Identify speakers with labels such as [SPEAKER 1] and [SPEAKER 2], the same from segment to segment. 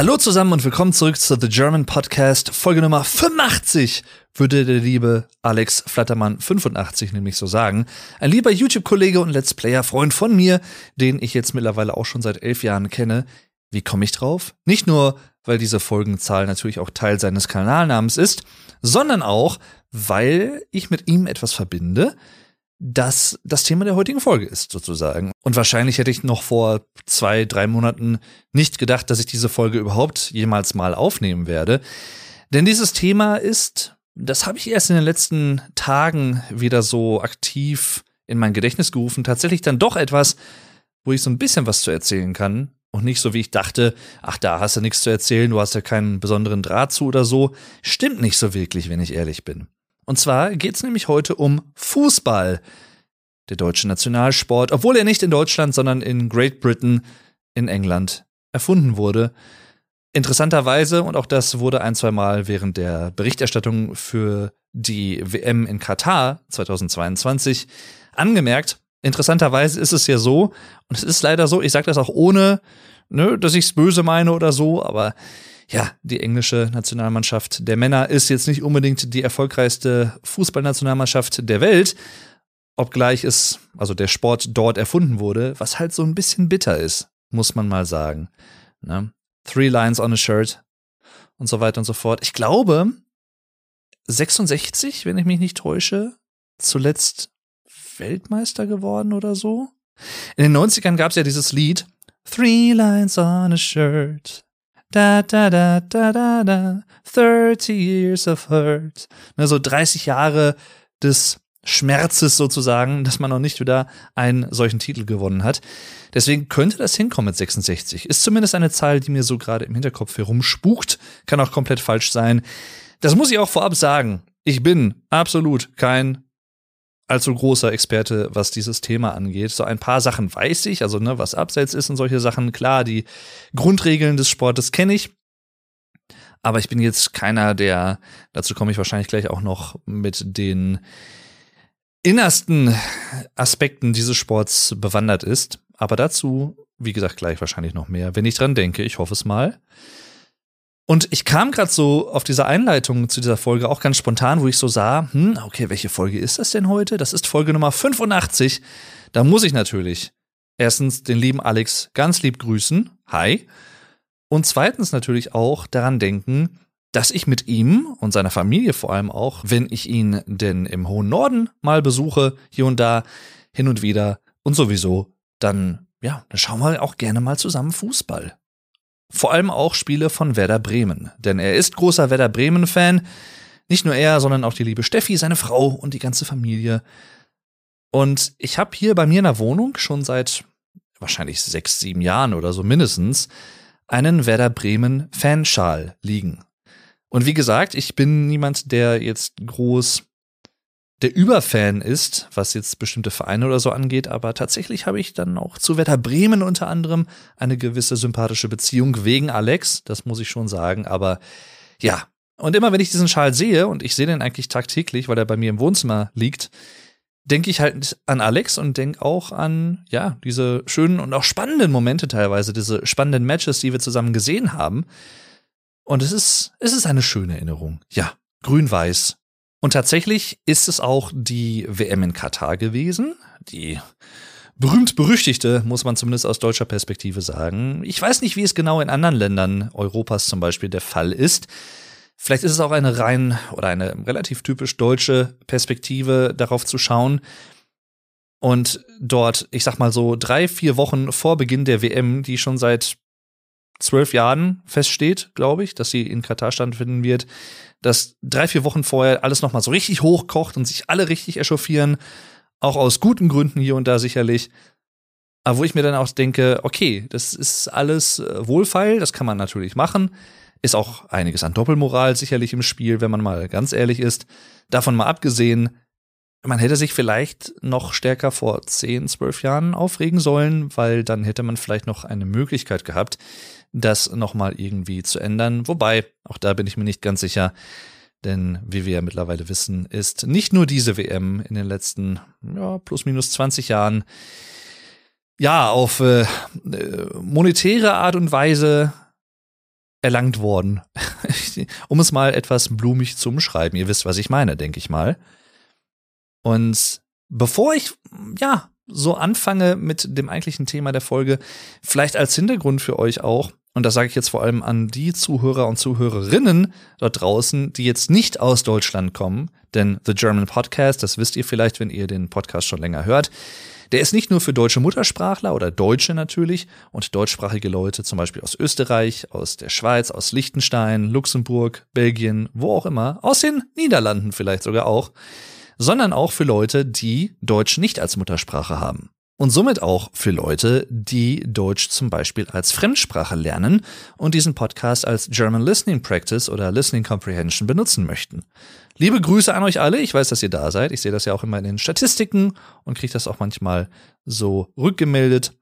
[SPEAKER 1] Hallo zusammen und willkommen zurück zu The German Podcast, Folge Nummer 85, würde der liebe Alex Flattermann 85 nämlich so sagen. Ein lieber YouTube-Kollege und Let's Player-Freund von mir, den ich jetzt mittlerweile auch schon seit elf Jahren kenne. Wie komme ich drauf? Nicht nur, weil diese Folgenzahl natürlich auch Teil seines Kanalnamens ist, sondern auch, weil ich mit ihm etwas verbinde, das das Thema der heutigen Folge ist, sozusagen. Und wahrscheinlich hätte ich noch vor zwei, drei Monaten nicht gedacht, dass ich diese Folge überhaupt jemals mal aufnehmen werde. Denn dieses Thema ist, das habe ich erst in den letzten Tagen wieder so aktiv in mein Gedächtnis gerufen, tatsächlich dann doch etwas, wo ich so ein bisschen was zu erzählen kann. Und nicht so, wie ich dachte, ach, da hast du nichts zu erzählen, du hast ja keinen besonderen Draht zu oder so. Stimmt nicht so wirklich, wenn ich ehrlich bin. Und zwar geht es nämlich heute um Fußball, der deutsche Nationalsport, obwohl er nicht in Deutschland, sondern in Great Britain in England erfunden wurde. Interessanterweise, und auch das wurde ein, zwei Mal während der Berichterstattung für die WM in Katar 2022 angemerkt. Interessanterweise ist es ja so, und es ist leider so, ich sage das auch ohne, ne, dass ich es böse meine oder so, aber ja, die englische Nationalmannschaft der Männer ist jetzt nicht unbedingt die erfolgreichste Fußballnationalmannschaft der Welt, obgleich es, also der Sport dort erfunden wurde, was halt so ein bisschen bitter ist, muss man mal sagen. Ne? Three Lines on a Shirt und so weiter und so fort. Ich glaube, 66, wenn ich mich nicht täusche, zuletzt Weltmeister geworden oder so. In den 90ern gab es ja dieses Lied Three Lines on a Shirt. Da, da, da, da, da, da, 30 years of hurt. Ne, so 30 Jahre des Schmerzes sozusagen, dass man noch nicht wieder einen solchen Titel gewonnen hat. Deswegen könnte das hinkommen mit 66. Ist zumindest eine Zahl, die mir so gerade im Hinterkopf herumspukt. Kann auch komplett falsch sein. Das muss ich auch vorab sagen. Ich bin absolut kein allzu großer Experte, was dieses Thema angeht. So ein paar Sachen weiß ich, also ne, was abseits ist und solche Sachen. Klar, die Grundregeln des Sportes kenne ich. Aber ich bin jetzt keiner, der, dazu komme ich wahrscheinlich gleich auch noch mit den innersten Aspekten dieses Sports bewandert ist. Aber dazu, wie gesagt, gleich wahrscheinlich noch mehr, wenn ich dran denke. Ich hoffe es mal. Und ich kam gerade so auf diese Einleitung zu dieser Folge auch ganz spontan, wo ich so sah, hm, okay, welche Folge ist das denn heute? Das ist Folge Nummer 85. Da muss ich natürlich erstens den lieben Alex ganz lieb grüßen. Hi. Und zweitens natürlich auch daran denken, dass ich mit ihm und seiner Familie vor allem auch, wenn ich ihn denn im hohen Norden mal besuche, hier und da, hin und wieder und sowieso, dann, ja, dann schauen wir auch gerne mal zusammen Fußball. Vor allem auch Spiele von Werder Bremen. Denn er ist großer Werder Bremen-Fan. Nicht nur er, sondern auch die liebe Steffi, seine Frau und die ganze Familie. Und ich habe hier bei mir in der Wohnung schon seit wahrscheinlich sechs, sieben Jahren oder so mindestens einen Werder Bremen Fanschal liegen. Und wie gesagt, ich bin niemand, der jetzt groß der Überfan ist, was jetzt bestimmte Vereine oder so angeht, aber tatsächlich habe ich dann auch zu Werder Bremen unter anderem eine gewisse sympathische Beziehung wegen Alex, das muss ich schon sagen, aber ja. Und immer wenn ich diesen Schal sehe, und ich sehe den eigentlich tagtäglich, weil er bei mir im Wohnzimmer liegt, denke ich halt an Alex und denke auch an, ja, diese schönen und auch spannenden Momente teilweise, diese spannenden Matches, die wir zusammen gesehen haben. Und es ist, es ist eine schöne Erinnerung. Ja, grün-weiß, und tatsächlich ist es auch die WM in Katar gewesen, die berühmt-berüchtigte, muss man zumindest aus deutscher Perspektive sagen. Ich weiß nicht, wie es genau in anderen Ländern Europas zum Beispiel der Fall ist. Vielleicht ist es auch eine rein oder eine relativ typisch deutsche Perspektive, darauf zu schauen. Und dort, ich sag mal so, drei, vier Wochen vor Beginn der WM, die schon seit zwölf Jahren feststeht, glaube ich, dass sie in Katar stattfinden wird, dass drei, vier Wochen vorher alles nochmal so richtig hochkocht und sich alle richtig echauffieren. Auch aus guten Gründen hier und da sicherlich. Aber wo ich mir dann auch denke, okay, das ist alles äh, wohlfeil, das kann man natürlich machen. Ist auch einiges an Doppelmoral sicherlich im Spiel, wenn man mal ganz ehrlich ist. Davon mal abgesehen, man hätte sich vielleicht noch stärker vor 10, 12 Jahren aufregen sollen, weil dann hätte man vielleicht noch eine Möglichkeit gehabt, das nochmal irgendwie zu ändern. Wobei, auch da bin ich mir nicht ganz sicher, denn wie wir ja mittlerweile wissen, ist nicht nur diese WM in den letzten ja, plus minus 20 Jahren ja auf äh, monetäre Art und Weise erlangt worden. um es mal etwas blumig zu umschreiben. Ihr wisst, was ich meine, denke ich mal. Und bevor ich, ja, so anfange mit dem eigentlichen Thema der Folge, vielleicht als Hintergrund für euch auch, und das sage ich jetzt vor allem an die Zuhörer und Zuhörerinnen dort draußen, die jetzt nicht aus Deutschland kommen, denn The German Podcast, das wisst ihr vielleicht, wenn ihr den Podcast schon länger hört, der ist nicht nur für deutsche Muttersprachler oder Deutsche natürlich und deutschsprachige Leute zum Beispiel aus Österreich, aus der Schweiz, aus Liechtenstein, Luxemburg, Belgien, wo auch immer, aus den Niederlanden vielleicht sogar auch, sondern auch für Leute, die Deutsch nicht als Muttersprache haben. Und somit auch für Leute, die Deutsch zum Beispiel als Fremdsprache lernen und diesen Podcast als German Listening Practice oder Listening Comprehension benutzen möchten. Liebe Grüße an euch alle. Ich weiß, dass ihr da seid. Ich sehe das ja auch immer in den Statistiken und kriege das auch manchmal so rückgemeldet.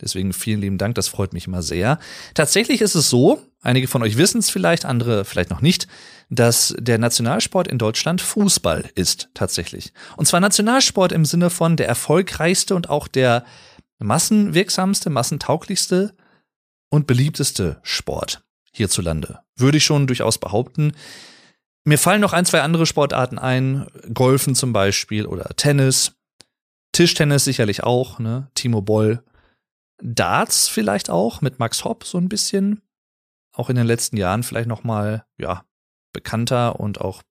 [SPEAKER 1] Deswegen vielen lieben Dank, das freut mich immer sehr. Tatsächlich ist es so, einige von euch wissen es vielleicht, andere vielleicht noch nicht, dass der Nationalsport in Deutschland Fußball ist tatsächlich. Und zwar Nationalsport im Sinne von der erfolgreichste und auch der massenwirksamste, massentauglichste und beliebteste Sport hierzulande. Würde ich schon durchaus behaupten. Mir fallen noch ein, zwei andere Sportarten ein, Golfen zum Beispiel oder Tennis, Tischtennis sicherlich auch, ne? Timo Boll Darts vielleicht auch mit Max Hopp so ein bisschen. Auch in den letzten Jahren vielleicht noch mal ja bekannter und auch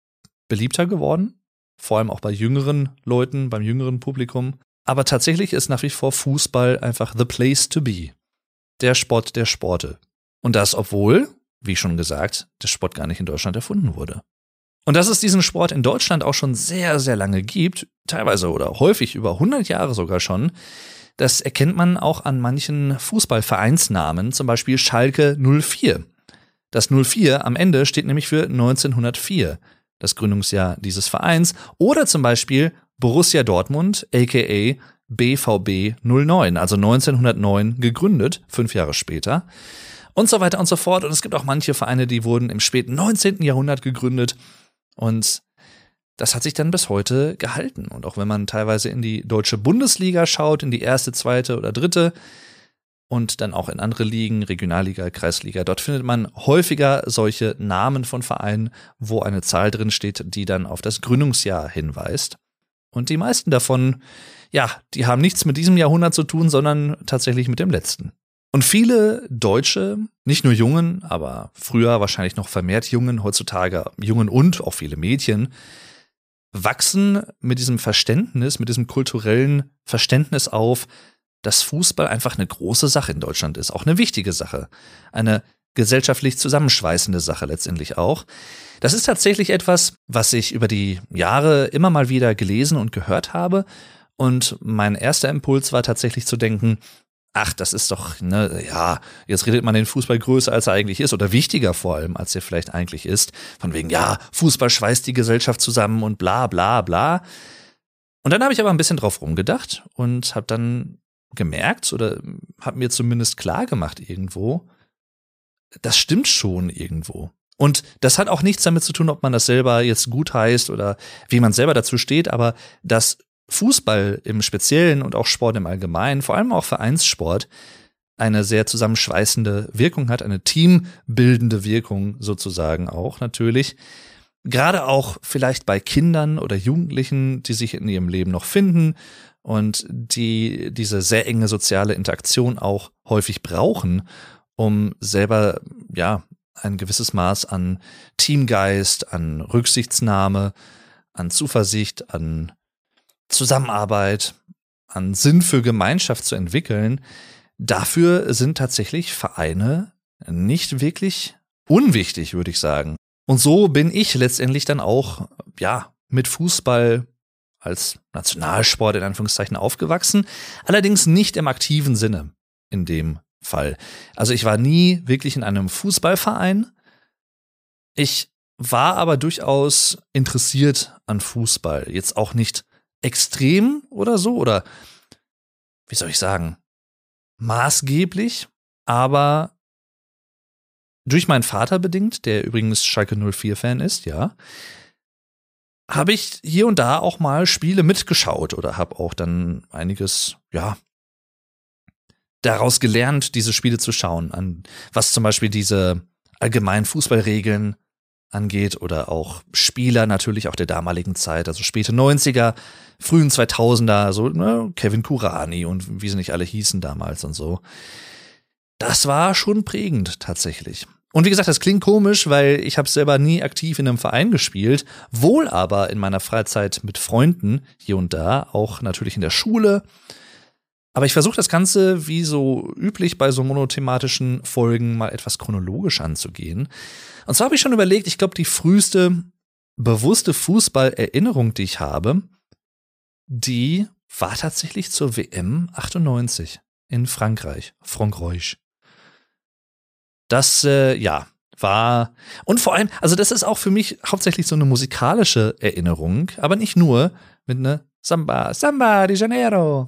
[SPEAKER 1] beliebter geworden. Vor allem auch bei jüngeren Leuten, beim jüngeren Publikum. Aber tatsächlich ist nach wie vor Fußball einfach the place to be. Der Sport der Sporte. Und das, obwohl, wie schon gesagt, der Sport gar nicht in Deutschland erfunden wurde. Und dass es diesen Sport in Deutschland auch schon sehr, sehr lange gibt, teilweise oder häufig über 100 Jahre sogar schon, das erkennt man auch an manchen Fußballvereinsnamen, zum Beispiel Schalke 04. Das 04 am Ende steht nämlich für 1904, das Gründungsjahr dieses Vereins, oder zum Beispiel Borussia Dortmund, aka BVB 09, also 1909 gegründet, fünf Jahre später. Und so weiter und so fort. Und es gibt auch manche Vereine, die wurden im späten 19. Jahrhundert gegründet. Und das hat sich dann bis heute gehalten. Und auch wenn man teilweise in die deutsche Bundesliga schaut, in die erste, zweite oder dritte und dann auch in andere Ligen, Regionalliga, Kreisliga, dort findet man häufiger solche Namen von Vereinen, wo eine Zahl drin steht, die dann auf das Gründungsjahr hinweist. Und die meisten davon, ja, die haben nichts mit diesem Jahrhundert zu tun, sondern tatsächlich mit dem letzten. Und viele Deutsche, nicht nur Jungen, aber früher wahrscheinlich noch vermehrt Jungen, heutzutage Jungen und auch viele Mädchen, wachsen mit diesem Verständnis, mit diesem kulturellen Verständnis auf, dass Fußball einfach eine große Sache in Deutschland ist, auch eine wichtige Sache, eine gesellschaftlich zusammenschweißende Sache letztendlich auch. Das ist tatsächlich etwas, was ich über die Jahre immer mal wieder gelesen und gehört habe. Und mein erster Impuls war tatsächlich zu denken, ach, das ist doch, ne, ja, jetzt redet man den Fußball größer, als er eigentlich ist, oder wichtiger vor allem, als er vielleicht eigentlich ist. Von wegen, ja, Fußball schweißt die Gesellschaft zusammen und bla bla bla. Und dann habe ich aber ein bisschen drauf rumgedacht und habe dann gemerkt oder habe mir zumindest klar gemacht irgendwo, das stimmt schon irgendwo. Und das hat auch nichts damit zu tun, ob man das selber jetzt gut heißt oder wie man selber dazu steht, aber das Fußball im Speziellen und auch Sport im Allgemeinen, vor allem auch Vereinssport, eine sehr zusammenschweißende Wirkung hat, eine teambildende Wirkung sozusagen auch natürlich. Gerade auch vielleicht bei Kindern oder Jugendlichen, die sich in ihrem Leben noch finden und die diese sehr enge soziale Interaktion auch häufig brauchen, um selber, ja, ein gewisses Maß an Teamgeist, an Rücksichtsnahme, an Zuversicht, an Zusammenarbeit, an Sinn für Gemeinschaft zu entwickeln, dafür sind tatsächlich Vereine nicht wirklich unwichtig, würde ich sagen. Und so bin ich letztendlich dann auch, ja, mit Fußball als Nationalsport in Anführungszeichen aufgewachsen, allerdings nicht im aktiven Sinne in dem Fall. Also ich war nie wirklich in einem Fußballverein. Ich war aber durchaus interessiert an Fußball. Jetzt auch nicht extrem oder so oder wie soll ich sagen, maßgeblich, aber durch meinen Vater bedingt, der übrigens Schalke 04 Fan ist, ja, habe ich hier und da auch mal Spiele mitgeschaut oder habe auch dann einiges, ja, daraus gelernt, diese Spiele zu schauen, an was zum Beispiel diese allgemein Fußballregeln angeht oder auch Spieler natürlich auch der damaligen Zeit, also späte 90er, frühen 2000er, so ne, Kevin Kurani und wie sie nicht alle hießen damals und so. Das war schon prägend tatsächlich. Und wie gesagt, das klingt komisch, weil ich habe selber nie aktiv in einem Verein gespielt, wohl aber in meiner Freizeit mit Freunden hier und da, auch natürlich in der Schule. Aber ich versuche das Ganze, wie so üblich bei so monothematischen Folgen, mal etwas chronologisch anzugehen. Und zwar habe ich schon überlegt, ich glaube, die früheste bewusste Fußballerinnerung, die ich habe, die war tatsächlich zur WM 98 in Frankreich, Frankreich. Das, äh, ja, war. Und vor allem, also das ist auch für mich hauptsächlich so eine musikalische Erinnerung, aber nicht nur mit einer Samba, Samba de Janeiro.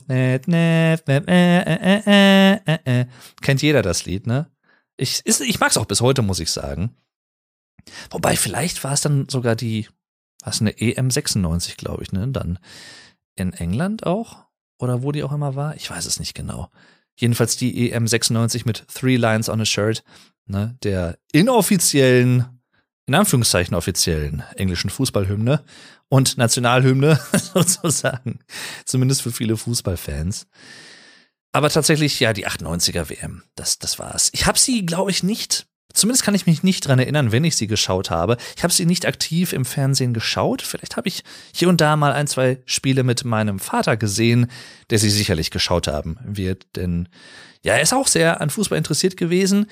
[SPEAKER 1] Kennt jeder das Lied, ne? Ich, ist, ich mag es auch bis heute, muss ich sagen. Wobei, vielleicht war es dann sogar die, was eine EM 96, glaube ich, ne? Dann in England auch? Oder wo die auch immer war? Ich weiß es nicht genau. Jedenfalls die EM 96 mit Three Lines on a Shirt ne, der inoffiziellen, in Anführungszeichen offiziellen englischen Fußballhymne und Nationalhymne sozusagen, zumindest für viele Fußballfans. Aber tatsächlich, ja, die 98er WM, das, das war's. Ich habe sie, glaube ich, nicht Zumindest kann ich mich nicht dran erinnern, wenn ich sie geschaut habe. Ich habe sie nicht aktiv im Fernsehen geschaut. Vielleicht habe ich hier und da mal ein, zwei Spiele mit meinem Vater gesehen, der sie sicherlich geschaut haben wird. Denn ja, er ist auch sehr an Fußball interessiert gewesen.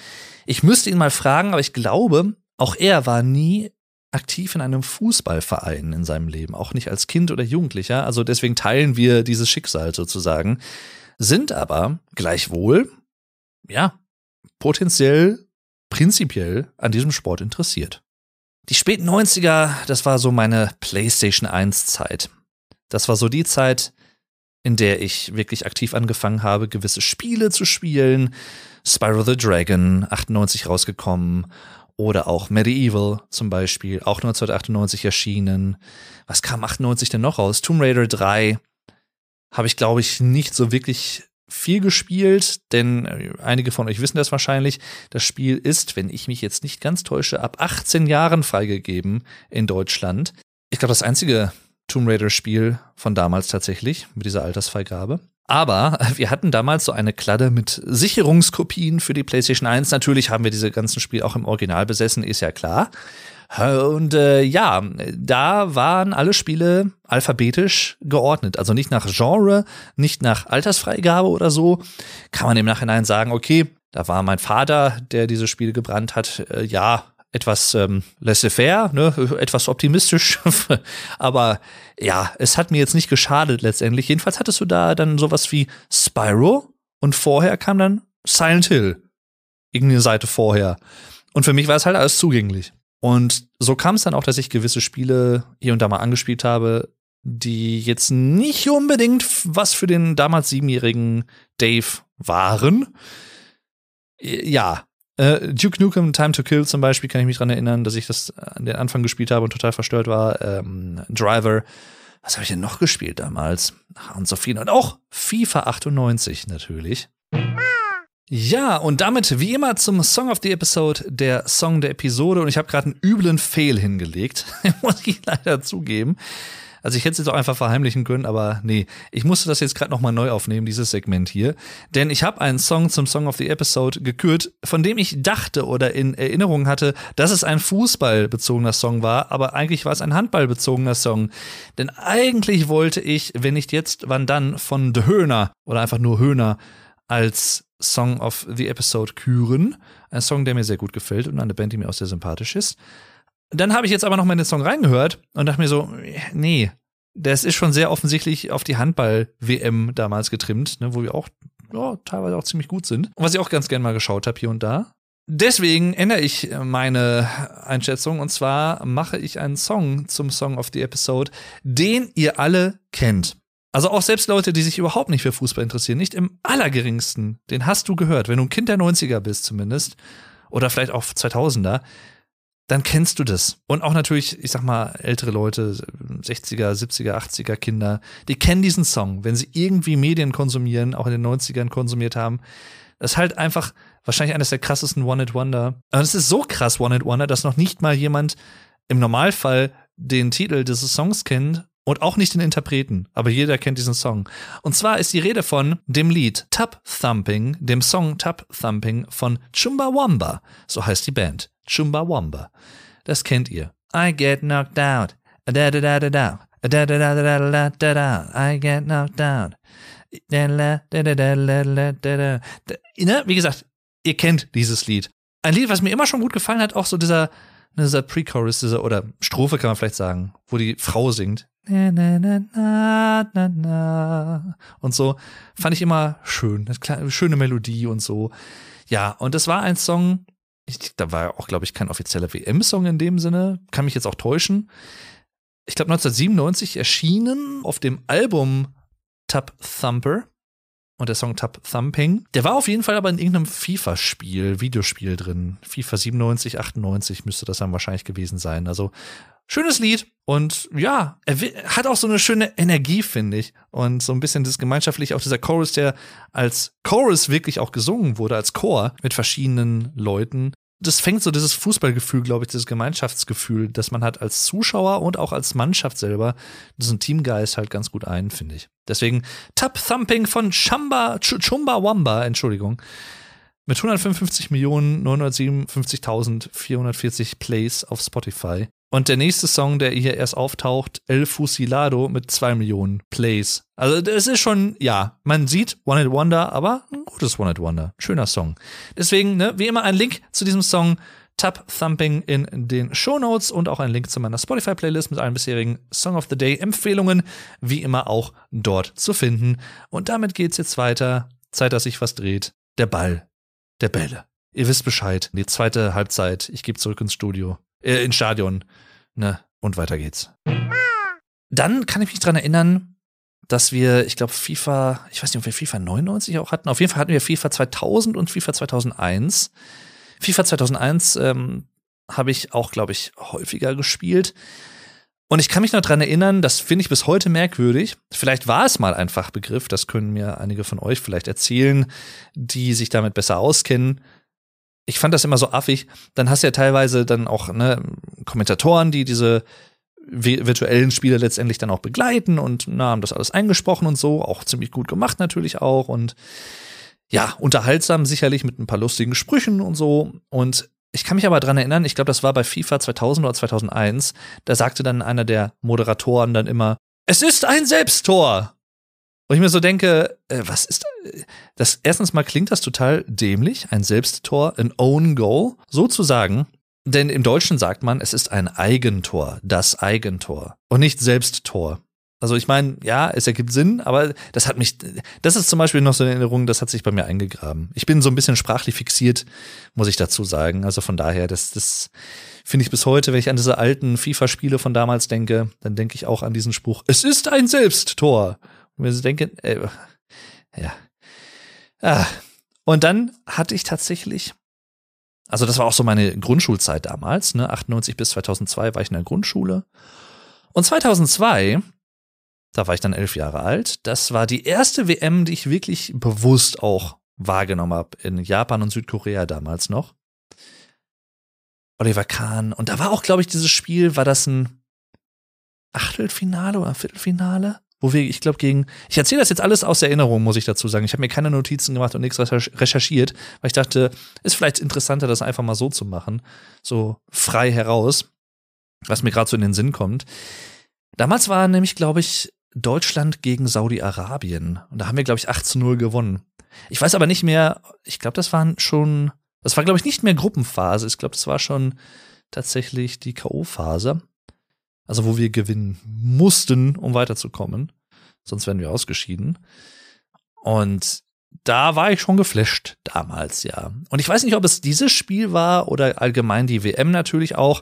[SPEAKER 1] Ich müsste ihn mal fragen, aber ich glaube, auch er war nie aktiv in einem Fußballverein in seinem Leben, auch nicht als Kind oder Jugendlicher. Also deswegen teilen wir dieses Schicksal sozusagen, sind aber gleichwohl, ja, potenziell prinzipiell an diesem Sport interessiert. Die späten 90er, das war so meine PlayStation 1 Zeit. Das war so die Zeit, in der ich wirklich aktiv angefangen habe, gewisse Spiele zu spielen. Spyro the Dragon, 98 rausgekommen. Oder auch Medieval zum Beispiel, auch 1998 erschienen. Was kam 98 denn noch raus? Tomb Raider 3 habe ich, glaube ich, nicht so wirklich viel gespielt, denn äh, einige von euch wissen das wahrscheinlich. Das Spiel ist, wenn ich mich jetzt nicht ganz täusche, ab 18 Jahren freigegeben in Deutschland. Ich glaube, das einzige Tomb Raider Spiel von damals tatsächlich mit dieser Altersfreigabe. Aber wir hatten damals so eine Kladde mit Sicherungskopien für die PlayStation 1. Natürlich haben wir diese ganzen Spiele auch im Original besessen, ist ja klar. Und äh, ja, da waren alle Spiele alphabetisch geordnet. Also nicht nach Genre, nicht nach Altersfreigabe oder so. Kann man im Nachhinein sagen, okay, da war mein Vater, der diese Spiele gebrannt hat. Äh, ja, etwas ähm, laissez-faire, ne, etwas optimistisch. Aber ja, es hat mir jetzt nicht geschadet letztendlich. Jedenfalls hattest du da dann sowas wie Spyro und vorher kam dann Silent Hill. Irgendeine Seite vorher. Und für mich war es halt alles zugänglich. Und so kam es dann auch, dass ich gewisse Spiele hier und da mal angespielt habe, die jetzt nicht unbedingt was für den damals siebenjährigen Dave waren. Ja, äh, Duke Nukem Time to Kill zum Beispiel kann ich mich dran erinnern, dass ich das an den Anfang gespielt habe und total verstört war. Ähm, Driver. Was habe ich denn noch gespielt damals? Ach, und so viel. Und auch FIFA 98 natürlich. Ja, und damit wie immer zum Song of the Episode, der Song der Episode. Und ich habe gerade einen üblen Fail hingelegt, muss ich leider zugeben. Also ich hätte es jetzt auch einfach verheimlichen können, aber nee, ich musste das jetzt gerade nochmal neu aufnehmen, dieses Segment hier. Denn ich habe einen Song zum Song of the Episode gekürt, von dem ich dachte oder in Erinnerung hatte, dass es ein fußballbezogener Song war, aber eigentlich war es ein handballbezogener Song. Denn eigentlich wollte ich, wenn nicht jetzt, wann dann, von The Höhner oder einfach nur Höhner als Song of the Episode küren. Ein Song, der mir sehr gut gefällt und eine Band, die mir auch sehr sympathisch ist. Dann habe ich jetzt aber noch mal in den Song reingehört und dachte mir so, nee, das ist schon sehr offensichtlich auf die Handball-WM damals getrimmt, ne, wo wir auch ja, teilweise auch ziemlich gut sind. Und was ich auch ganz gerne mal geschaut habe hier und da. Deswegen ändere ich meine Einschätzung und zwar mache ich einen Song zum Song of the Episode, den ihr alle kennt. Also auch selbst Leute, die sich überhaupt nicht für Fußball interessieren, nicht im allergeringsten, den hast du gehört, wenn du ein Kind der 90er bist zumindest, oder vielleicht auch 2000er, dann kennst du das. Und auch natürlich, ich sag mal, ältere Leute, 60er, 70er, 80er Kinder, die kennen diesen Song, wenn sie irgendwie Medien konsumieren, auch in den 90ern konsumiert haben. Das ist halt einfach Wahrscheinlich eines der krassesten One-Hit-Wonder. Aber es ist so krass One-Hit-Wonder, dass noch nicht mal jemand im Normalfall den Titel dieses Songs kennt und auch nicht den Interpreten, aber jeder kennt diesen Song. Und zwar ist die Rede von dem Lied Tub Thumping, dem Song Tub Thumping von Chumbawamba, so heißt die Band. Chumbawamba. Das kennt ihr. I get knocked out. Da da da da da. Da da da da da da da. I get knocked out. Wie gesagt, ihr kennt dieses Lied. Ein Lied, was mir immer schon gut gefallen hat, auch so dieser dieser Pre-Chorus, dieser, oder Strophe kann man vielleicht sagen, wo die Frau singt. Na, na, na, na, na, Und so fand ich immer schön. Eine schöne Melodie und so. Ja, und das war ein Song, ich, da war auch, glaube ich, kein offizieller WM-Song in dem Sinne. Kann mich jetzt auch täuschen. Ich glaube, 1997 erschienen auf dem Album Tub Thumper und der Song Tub Thumping. Der war auf jeden Fall aber in irgendeinem FIFA-Spiel, Videospiel drin. FIFA 97, 98 müsste das dann wahrscheinlich gewesen sein. Also schönes Lied und ja, er hat auch so eine schöne Energie, finde ich. Und so ein bisschen das gemeinschaftlich, auch dieser Chorus, der als Chorus wirklich auch gesungen wurde, als Chor mit verschiedenen Leuten das fängt so dieses Fußballgefühl, glaube ich, dieses Gemeinschaftsgefühl, das man hat als Zuschauer und auch als Mannschaft selber, diesen Teamgeist halt ganz gut ein, finde ich. Deswegen Tap Thumping von Chamba, Ch Chumba Wamba, Entschuldigung, mit 155.957.440 Plays auf Spotify. Und der nächste Song, der hier erst auftaucht, El Fusilado mit zwei Millionen Plays. Also das ist schon, ja, man sieht One It Wonder, aber ein gutes One It Wonder. Schöner Song. Deswegen, ne, wie immer ein Link zu diesem Song Tap Thumping in den Show Notes und auch ein Link zu meiner Spotify-Playlist mit allen bisherigen Song of the Day-Empfehlungen, wie immer auch dort zu finden. Und damit geht's jetzt weiter. Zeit, dass sich was dreht. Der Ball der Bälle. Ihr wisst Bescheid. Die zweite Halbzeit. Ich gebe zurück ins Studio äh, ins Stadion. Ne? Und weiter geht's. Dann kann ich mich dran erinnern, dass wir, ich glaube, FIFA, ich weiß nicht, ob wir FIFA 99 auch hatten. Auf jeden Fall hatten wir FIFA 2000 und FIFA 2001. FIFA 2001 ähm, habe ich auch, glaube ich, häufiger gespielt. Und ich kann mich noch dran erinnern, das finde ich bis heute merkwürdig. Vielleicht war es mal ein Fachbegriff, das können mir einige von euch vielleicht erzählen, die sich damit besser auskennen ich fand das immer so affig. Dann hast du ja teilweise dann auch ne, Kommentatoren, die diese virtuellen Spiele letztendlich dann auch begleiten und na, haben das alles eingesprochen und so. Auch ziemlich gut gemacht natürlich auch und ja, unterhaltsam sicherlich mit ein paar lustigen Sprüchen und so. Und ich kann mich aber dran erinnern, ich glaube, das war bei FIFA 2000 oder 2001, da sagte dann einer der Moderatoren dann immer, es ist ein Selbsttor. Wo ich mir so denke, äh, was ist das? Erstens mal klingt das total dämlich, ein Selbsttor, ein Own Goal, so zu sagen. Denn im Deutschen sagt man, es ist ein Eigentor, das Eigentor und nicht Selbsttor. Also ich meine, ja, es ergibt Sinn, aber das hat mich, das ist zum Beispiel noch so eine Erinnerung, das hat sich bei mir eingegraben. Ich bin so ein bisschen sprachlich fixiert, muss ich dazu sagen. Also von daher, das, das finde ich bis heute, wenn ich an diese alten FIFA-Spiele von damals denke, dann denke ich auch an diesen Spruch, es ist ein Selbsttor. Und wir denken, äh, ja. Ah. Und dann hatte ich tatsächlich, also das war auch so meine Grundschulzeit damals, ne, 98 bis 2002 war ich in der Grundschule. Und 2002, da war ich dann elf Jahre alt, das war die erste WM, die ich wirklich bewusst auch wahrgenommen habe, in Japan und Südkorea damals noch. Oliver Kahn. Und da war auch, glaube ich, dieses Spiel, war das ein Achtelfinale oder Viertelfinale? Wo wir, ich glaube, gegen, ich erzähle das jetzt alles aus Erinnerung, muss ich dazu sagen. Ich habe mir keine Notizen gemacht und nichts recherchiert, weil ich dachte, ist vielleicht interessanter, das einfach mal so zu machen, so frei heraus, was mir gerade so in den Sinn kommt. Damals war nämlich, glaube ich, Deutschland gegen Saudi-Arabien und da haben wir, glaube ich, 8 zu 0 gewonnen. Ich weiß aber nicht mehr, ich glaube, das waren schon, das war, glaube ich, nicht mehr Gruppenphase. Ich glaube, das war schon tatsächlich die K.O.-Phase. Also wo wir gewinnen mussten, um weiterzukommen. Sonst wären wir ausgeschieden. Und da war ich schon geflasht damals, ja. Und ich weiß nicht, ob es dieses Spiel war oder allgemein die WM natürlich auch,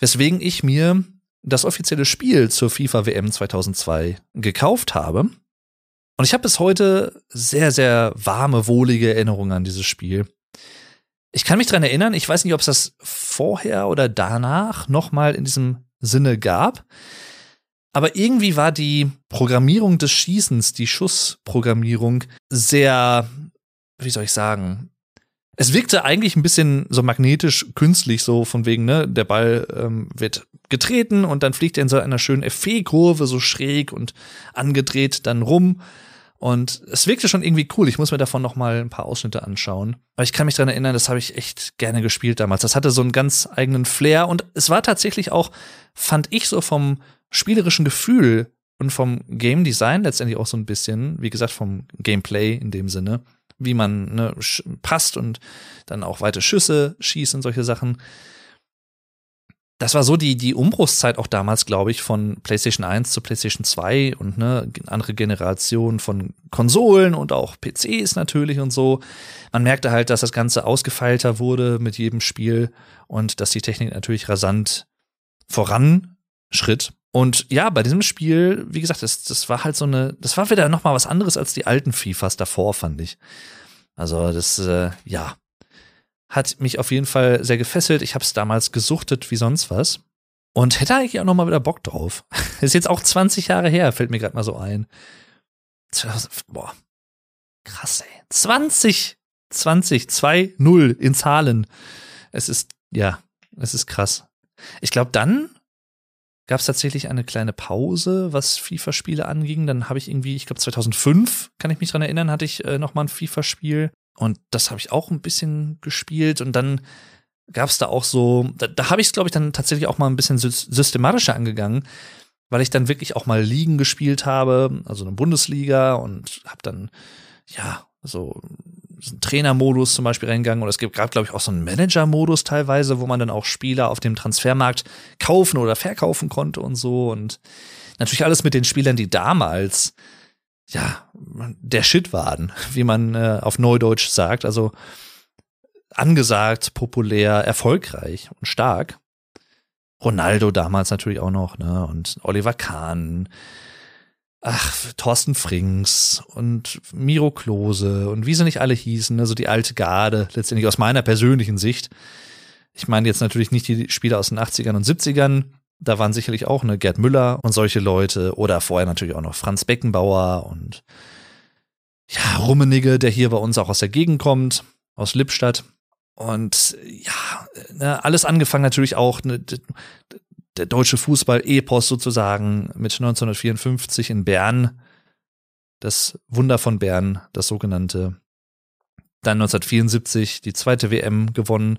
[SPEAKER 1] weswegen ich mir das offizielle Spiel zur FIFA WM 2002 gekauft habe. Und ich habe bis heute sehr, sehr warme, wohlige Erinnerungen an dieses Spiel. Ich kann mich dran erinnern, ich weiß nicht, ob es das vorher oder danach nochmal in diesem Sinne gab. Aber irgendwie war die Programmierung des Schießens, die Schussprogrammierung, sehr, wie soll ich sagen, Es wirkte eigentlich ein bisschen so magnetisch künstlich, so von wegen, ne, der Ball ähm, wird getreten und dann fliegt er in so einer schönen Effet-Kurve so schräg und angedreht dann rum. Und es wirkte schon irgendwie cool. Ich muss mir davon noch mal ein paar Ausschnitte anschauen. Aber ich kann mich daran erinnern, das habe ich echt gerne gespielt damals. Das hatte so einen ganz eigenen Flair und es war tatsächlich auch, fand ich so vom spielerischen Gefühl und vom Game Design letztendlich auch so ein bisschen, wie gesagt, vom Gameplay in dem Sinne, wie man ne, passt und dann auch weite Schüsse schießt und solche Sachen. Das war so die, die Umbruchszeit auch damals, glaube ich, von PlayStation 1 zu PlayStation 2 und ne, andere Generation von Konsolen und auch PCs natürlich und so. Man merkte halt, dass das Ganze ausgefeilter wurde mit jedem Spiel und dass die Technik natürlich rasant voranschritt. Und ja, bei diesem Spiel, wie gesagt, das, das war halt so eine, das war wieder nochmal was anderes als die alten FIFAs davor, fand ich. Also das, äh, ja, hat mich auf jeden Fall sehr gefesselt. Ich habe es damals gesuchtet wie sonst was und hätte eigentlich auch nochmal wieder Bock drauf. Ist jetzt auch 20 Jahre her, fällt mir gerade mal so ein. Boah, krass, ey. 20, 20, 2, 0 in Zahlen. Es ist, ja, es ist krass. Ich glaube, dann gab es tatsächlich eine kleine Pause, was FIFA-Spiele anging. Dann habe ich irgendwie, ich glaube 2005, kann ich mich dran erinnern, hatte ich äh, noch mal ein FIFA-Spiel und das habe ich auch ein bisschen gespielt und dann gab es da auch so, da, da habe ich es glaube ich dann tatsächlich auch mal ein bisschen systematischer angegangen, weil ich dann wirklich auch mal Ligen gespielt habe, also eine Bundesliga und habe dann ja so einen Trainermodus zum Beispiel reingegangen oder es gibt gerade, glaube ich, auch so einen Manager-Modus teilweise, wo man dann auch Spieler auf dem Transfermarkt kaufen oder verkaufen konnte und so. Und natürlich alles mit den Spielern, die damals ja der Shit waren, wie man äh, auf Neudeutsch sagt. Also angesagt, populär, erfolgreich und stark. Ronaldo damals natürlich auch noch, ne? Und Oliver Kahn, ach, Thorsten Frings und Miro Klose und wie sie nicht alle hießen, also die alte Garde, letztendlich aus meiner persönlichen Sicht. Ich meine jetzt natürlich nicht die Spieler aus den 80ern und 70ern, da waren sicherlich auch eine Gerd Müller und solche Leute oder vorher natürlich auch noch Franz Beckenbauer und ja, Rummenigge, der hier bei uns auch aus der Gegend kommt, aus Lippstadt. Und ja, ne, alles angefangen natürlich auch ne, der deutsche Fußball-Epos sozusagen mit 1954 in Bern, das Wunder von Bern, das sogenannte. Dann 1974 die zweite WM gewonnen.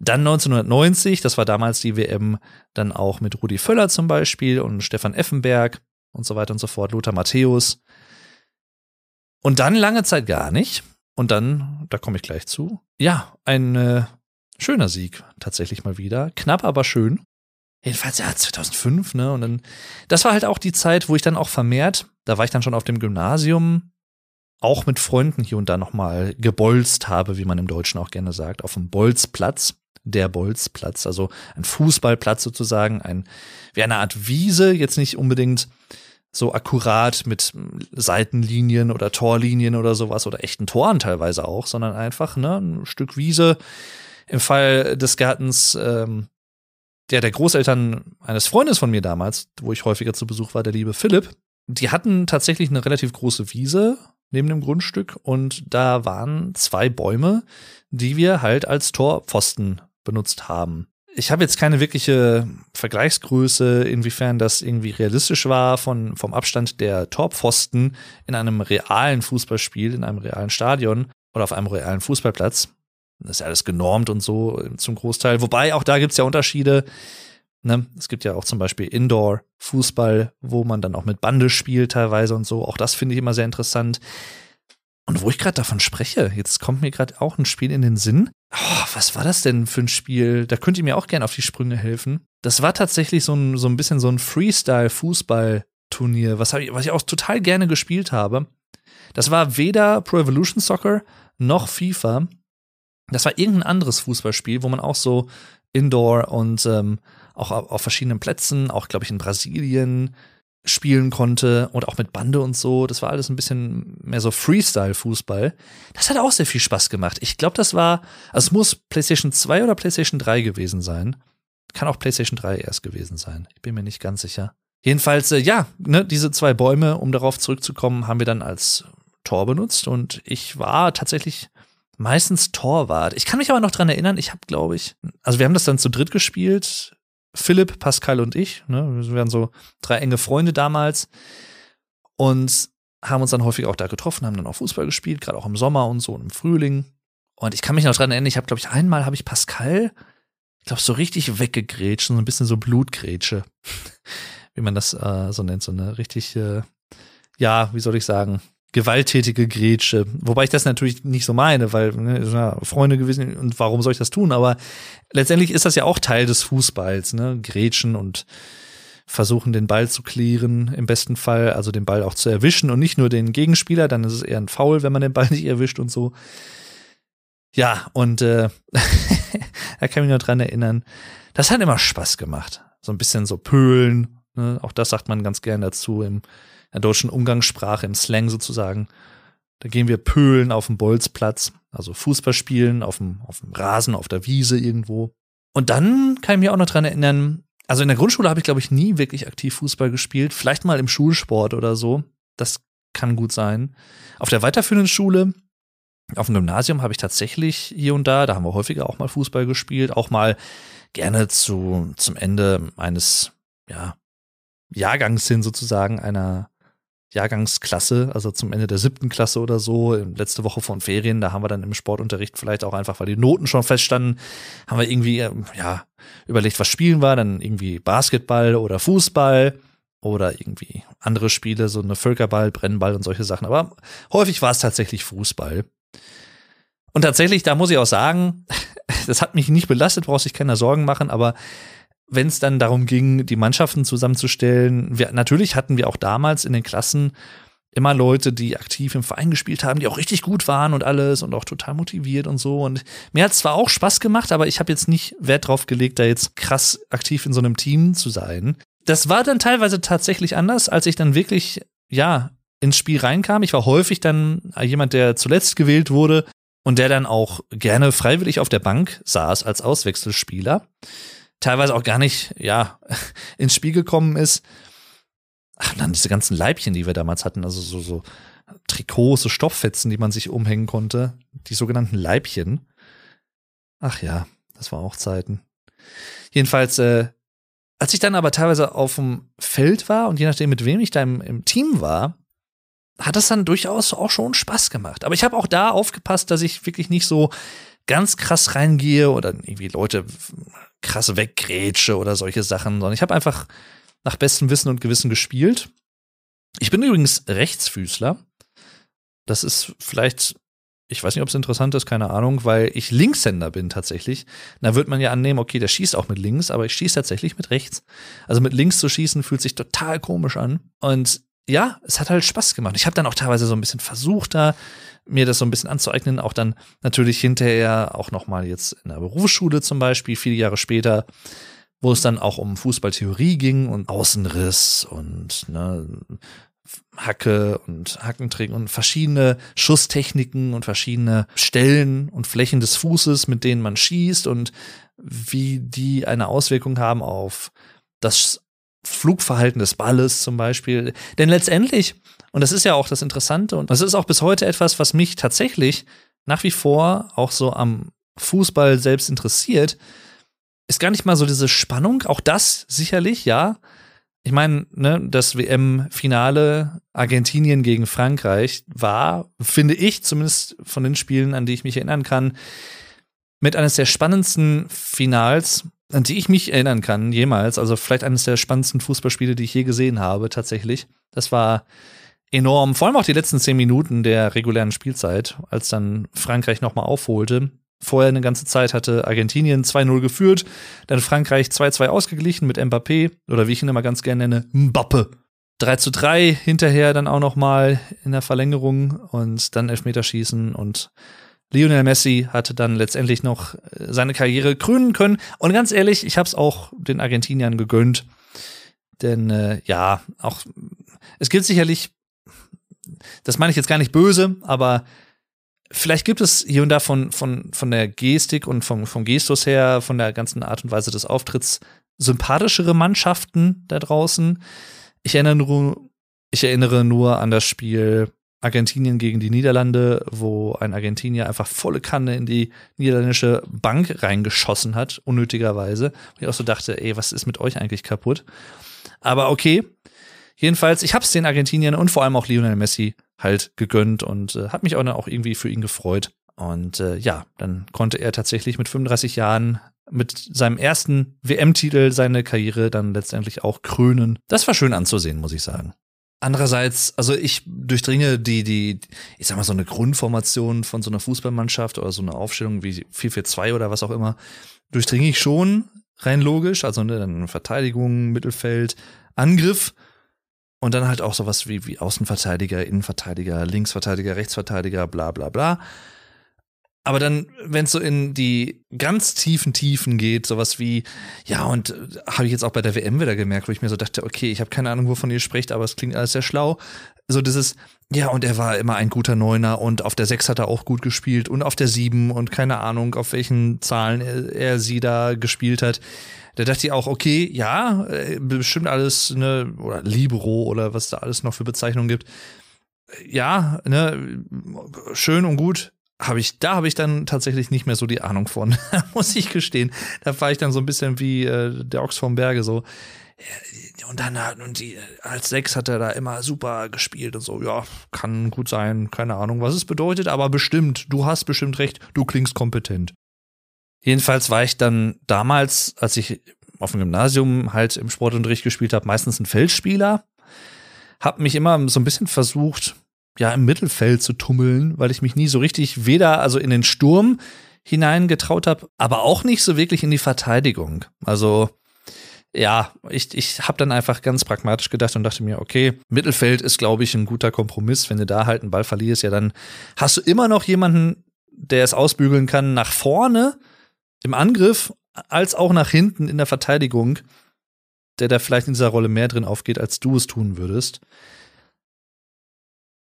[SPEAKER 1] Dann 1990, das war damals die WM, dann auch mit Rudi Völler zum Beispiel und Stefan Effenberg und so weiter und so fort, Lothar Matthäus. Und dann lange Zeit gar nicht. Und dann, da komme ich gleich zu, ja, ein äh, schöner Sieg tatsächlich mal wieder. Knapp, aber schön. Jedenfalls, ja, 2005, ne? Und dann, das war halt auch die Zeit, wo ich dann auch vermehrt, da war ich dann schon auf dem Gymnasium, auch mit Freunden hier und da nochmal gebolzt habe, wie man im Deutschen auch gerne sagt, auf dem Bolzplatz, der Bolzplatz, also ein Fußballplatz sozusagen, ein, wie eine Art Wiese, jetzt nicht unbedingt so akkurat mit Seitenlinien oder Torlinien oder sowas oder echten Toren teilweise auch, sondern einfach, ne, ein Stück Wiese. Im Fall des Gartens, ähm, der der Großeltern eines Freundes von mir damals, wo ich häufiger zu Besuch war, der liebe Philipp, die hatten tatsächlich eine relativ große Wiese neben dem Grundstück und da waren zwei Bäume, die wir halt als Torpfosten benutzt haben. Ich habe jetzt keine wirkliche Vergleichsgröße, inwiefern das irgendwie realistisch war von, vom Abstand der Torpfosten in einem realen Fußballspiel, in einem realen Stadion oder auf einem realen Fußballplatz. Das ist ja alles genormt und so zum Großteil. Wobei auch da gibt's ja Unterschiede. Ne? Es gibt ja auch zum Beispiel Indoor-Fußball, wo man dann auch mit Bande spielt teilweise und so. Auch das finde ich immer sehr interessant. Und wo ich gerade davon spreche, jetzt kommt mir gerade auch ein Spiel in den Sinn. Oh, was war das denn für ein Spiel? Da könnt ihr mir auch gerne auf die Sprünge helfen. Das war tatsächlich so ein, so ein bisschen so ein Freestyle-Fußball-Turnier, was, ich, was ich auch total gerne gespielt habe. Das war weder Pro Evolution Soccer noch FIFA. Das war irgendein anderes Fußballspiel, wo man auch so Indoor und ähm, auch auf verschiedenen Plätzen, auch glaube ich in Brasilien spielen konnte und auch mit Bande und so. Das war alles ein bisschen mehr so Freestyle-Fußball. Das hat auch sehr viel Spaß gemacht. Ich glaube, das war, also es muss PlayStation 2 oder PlayStation 3 gewesen sein. Kann auch PlayStation 3 erst gewesen sein. Ich bin mir nicht ganz sicher. Jedenfalls, äh, ja, ne, diese zwei Bäume, um darauf zurückzukommen, haben wir dann als Tor benutzt und ich war tatsächlich meistens Torwart. Ich kann mich aber noch dran erinnern, ich habe, glaube ich, also wir haben das dann zu dritt gespielt. Philipp, Pascal und ich. Ne? Wir waren so drei enge Freunde damals und haben uns dann häufig auch da getroffen, haben dann auch Fußball gespielt, gerade auch im Sommer und so und im Frühling. Und ich kann mich noch dran erinnern, ich habe, glaube ich, einmal habe ich Pascal, ich glaube, so richtig weggegrätscht, so ein bisschen so Blutgrätsche, wie man das äh, so nennt, so eine richtig, äh, ja, wie soll ich sagen, gewalttätige Grätsche. Wobei ich das natürlich nicht so meine, weil ne, ja, Freunde gewesen und warum soll ich das tun? Aber letztendlich ist das ja auch Teil des Fußballs, ne? Grätschen und versuchen den Ball zu klären im besten Fall, also den Ball auch zu erwischen und nicht nur den Gegenspieler, dann ist es eher ein Foul, wenn man den Ball nicht erwischt und so. Ja, und äh, da kann ich mich noch dran erinnern. Das hat immer Spaß gemacht. So ein bisschen so Pöhlen, ne? auch das sagt man ganz gern dazu im der deutschen Umgangssprache, im Slang sozusagen. Da gehen wir pölen auf dem Bolzplatz, also Fußball spielen auf dem, auf dem Rasen, auf der Wiese irgendwo. Und dann kann ich mich auch noch dran erinnern, also in der Grundschule habe ich, glaube ich, nie wirklich aktiv Fußball gespielt. Vielleicht mal im Schulsport oder so. Das kann gut sein. Auf der weiterführenden Schule, auf dem Gymnasium habe ich tatsächlich hier und da, da haben wir häufiger auch mal Fußball gespielt, auch mal gerne zu, zum Ende eines, ja, Jahrgangs hin sozusagen einer Jahrgangsklasse, also zum Ende der siebten Klasse oder so, letzte Woche von Ferien, da haben wir dann im Sportunterricht vielleicht auch einfach, weil die Noten schon feststanden, haben wir irgendwie, ähm, ja, überlegt, was spielen wir, dann irgendwie Basketball oder Fußball oder irgendwie andere Spiele, so eine Völkerball, Brennball und solche Sachen. Aber häufig war es tatsächlich Fußball. Und tatsächlich, da muss ich auch sagen, das hat mich nicht belastet, brauchst dich keine Sorgen machen, aber wenn es dann darum ging, die Mannschaften zusammenzustellen, wir, natürlich hatten wir auch damals in den Klassen immer Leute, die aktiv im Verein gespielt haben, die auch richtig gut waren und alles und auch total motiviert und so. Und mir hat zwar auch Spaß gemacht, aber ich habe jetzt nicht Wert drauf gelegt, da jetzt krass aktiv in so einem Team zu sein. Das war dann teilweise tatsächlich anders, als ich dann wirklich, ja, ins Spiel reinkam. Ich war häufig dann jemand, der zuletzt gewählt wurde und der dann auch gerne freiwillig auf der Bank saß als Auswechselspieler teilweise auch gar nicht, ja, ins Spiel gekommen ist. Ach, dann diese ganzen Leibchen, die wir damals hatten, also so, so Trikots, so Stofffetzen, die man sich umhängen konnte. Die sogenannten Leibchen. Ach ja, das war auch Zeiten. Jedenfalls, äh, als ich dann aber teilweise auf dem Feld war und je nachdem, mit wem ich da im, im Team war, hat das dann durchaus auch schon Spaß gemacht. Aber ich habe auch da aufgepasst, dass ich wirklich nicht so ganz krass reingehe oder irgendwie Leute krass weggrätsche oder solche Sachen, sondern ich habe einfach nach bestem Wissen und Gewissen gespielt. Ich bin übrigens Rechtsfüßler. Das ist vielleicht, ich weiß nicht, ob es interessant ist, keine Ahnung, weil ich Linkshänder bin tatsächlich. Da wird man ja annehmen, okay, der schießt auch mit links, aber ich schieße tatsächlich mit rechts. Also mit links zu schießen fühlt sich total komisch an. Und ja, es hat halt Spaß gemacht. Ich habe dann auch teilweise so ein bisschen versucht, da mir das so ein bisschen anzueignen, auch dann natürlich hinterher auch nochmal jetzt in der Berufsschule zum Beispiel, viele Jahre später, wo es dann auch um Fußballtheorie ging und Außenriss und ne, Hacke und Hackentreten und verschiedene Schusstechniken und verschiedene Stellen und Flächen des Fußes, mit denen man schießt und wie die eine Auswirkung haben auf das Flugverhalten des Balles zum Beispiel. Denn letztendlich und das ist ja auch das Interessante und das ist auch bis heute etwas, was mich tatsächlich nach wie vor auch so am Fußball selbst interessiert, ist gar nicht mal so diese Spannung, auch das sicherlich, ja. Ich meine, ne, das WM-Finale Argentinien gegen Frankreich war, finde ich, zumindest von den Spielen, an die ich mich erinnern kann, mit eines der spannendsten Finals, an die ich mich erinnern kann, jemals. Also vielleicht eines der spannendsten Fußballspiele, die ich je gesehen habe, tatsächlich. Das war enorm. Vor allem auch die letzten zehn Minuten der regulären Spielzeit, als dann Frankreich nochmal aufholte. Vorher eine ganze Zeit hatte Argentinien 2-0 geführt, dann Frankreich 2-2 ausgeglichen mit Mbappé oder wie ich ihn immer ganz gerne nenne, Mbappe. 3 zu 3 hinterher dann auch nochmal in der Verlängerung und dann Elfmeterschießen und Lionel Messi hatte dann letztendlich noch äh, seine Karriere krönen können. Und ganz ehrlich, ich habe es auch den Argentiniern gegönnt. Denn äh, ja, auch es gilt sicherlich das meine ich jetzt gar nicht böse, aber vielleicht gibt es hier und da von, von, von der Gestik und vom, vom Gestus her, von der ganzen Art und Weise des Auftritts sympathischere Mannschaften da draußen. Ich erinnere nur, ich erinnere nur an das Spiel Argentinien gegen die Niederlande, wo ein Argentinier einfach volle Kanne in die niederländische Bank reingeschossen hat, unnötigerweise. Und ich auch so dachte, ey, was ist mit euch eigentlich kaputt? Aber okay. Jedenfalls, ich hab's den Argentiniern und vor allem auch Lionel Messi halt gegönnt und äh, hat mich auch dann auch irgendwie für ihn gefreut. Und äh, ja, dann konnte er tatsächlich mit 35 Jahren mit seinem ersten WM-Titel seine Karriere dann letztendlich auch krönen. Das war schön anzusehen, muss ich sagen. Andererseits, also ich durchdringe die, die, ich sag mal, so eine Grundformation von so einer Fußballmannschaft oder so eine Aufstellung wie 4-4-2 oder was auch immer, durchdringe ich schon rein logisch. Also ne, dann Verteidigung, Mittelfeld, Angriff und dann halt auch sowas wie, wie Außenverteidiger, Innenverteidiger, Linksverteidiger, Rechtsverteidiger, bla bla bla. Aber dann, wenn es so in die ganz tiefen Tiefen geht, sowas wie, ja, und äh, habe ich jetzt auch bei der WM wieder gemerkt, wo ich mir so dachte, okay, ich habe keine Ahnung, wovon ihr sprecht, aber es klingt alles sehr schlau. So dieses, ja, und er war immer ein guter Neuner und auf der Sechs hat er auch gut gespielt und auf der Sieben und keine Ahnung, auf welchen Zahlen er, er sie da gespielt hat. Da dachte ich auch, okay, ja, äh, bestimmt alles, ne, oder Libero oder was da alles noch für Bezeichnungen gibt. Ja, ne, schön und gut, habe ich, da habe ich dann tatsächlich nicht mehr so die Ahnung von, muss ich gestehen. Da war ich dann so ein bisschen wie äh, der Ochs vom Berge so. Und dann hat, und die, als Sechs hat er da immer super gespielt und so, ja, kann gut sein, keine Ahnung, was es bedeutet, aber bestimmt, du hast bestimmt recht, du klingst kompetent. Jedenfalls war ich dann damals, als ich auf dem Gymnasium halt im Sportunterricht gespielt habe, meistens ein Feldspieler. Hab mich immer so ein bisschen versucht, ja im Mittelfeld zu tummeln, weil ich mich nie so richtig weder also in den Sturm hineingetraut habe, aber auch nicht so wirklich in die Verteidigung. Also ja, ich, ich habe dann einfach ganz pragmatisch gedacht und dachte mir, okay, Mittelfeld ist, glaube ich, ein guter Kompromiss. Wenn du da halt einen Ball verlierst, ja, dann hast du immer noch jemanden, der es ausbügeln kann, nach vorne im Angriff, als auch nach hinten in der Verteidigung, der da vielleicht in dieser Rolle mehr drin aufgeht, als du es tun würdest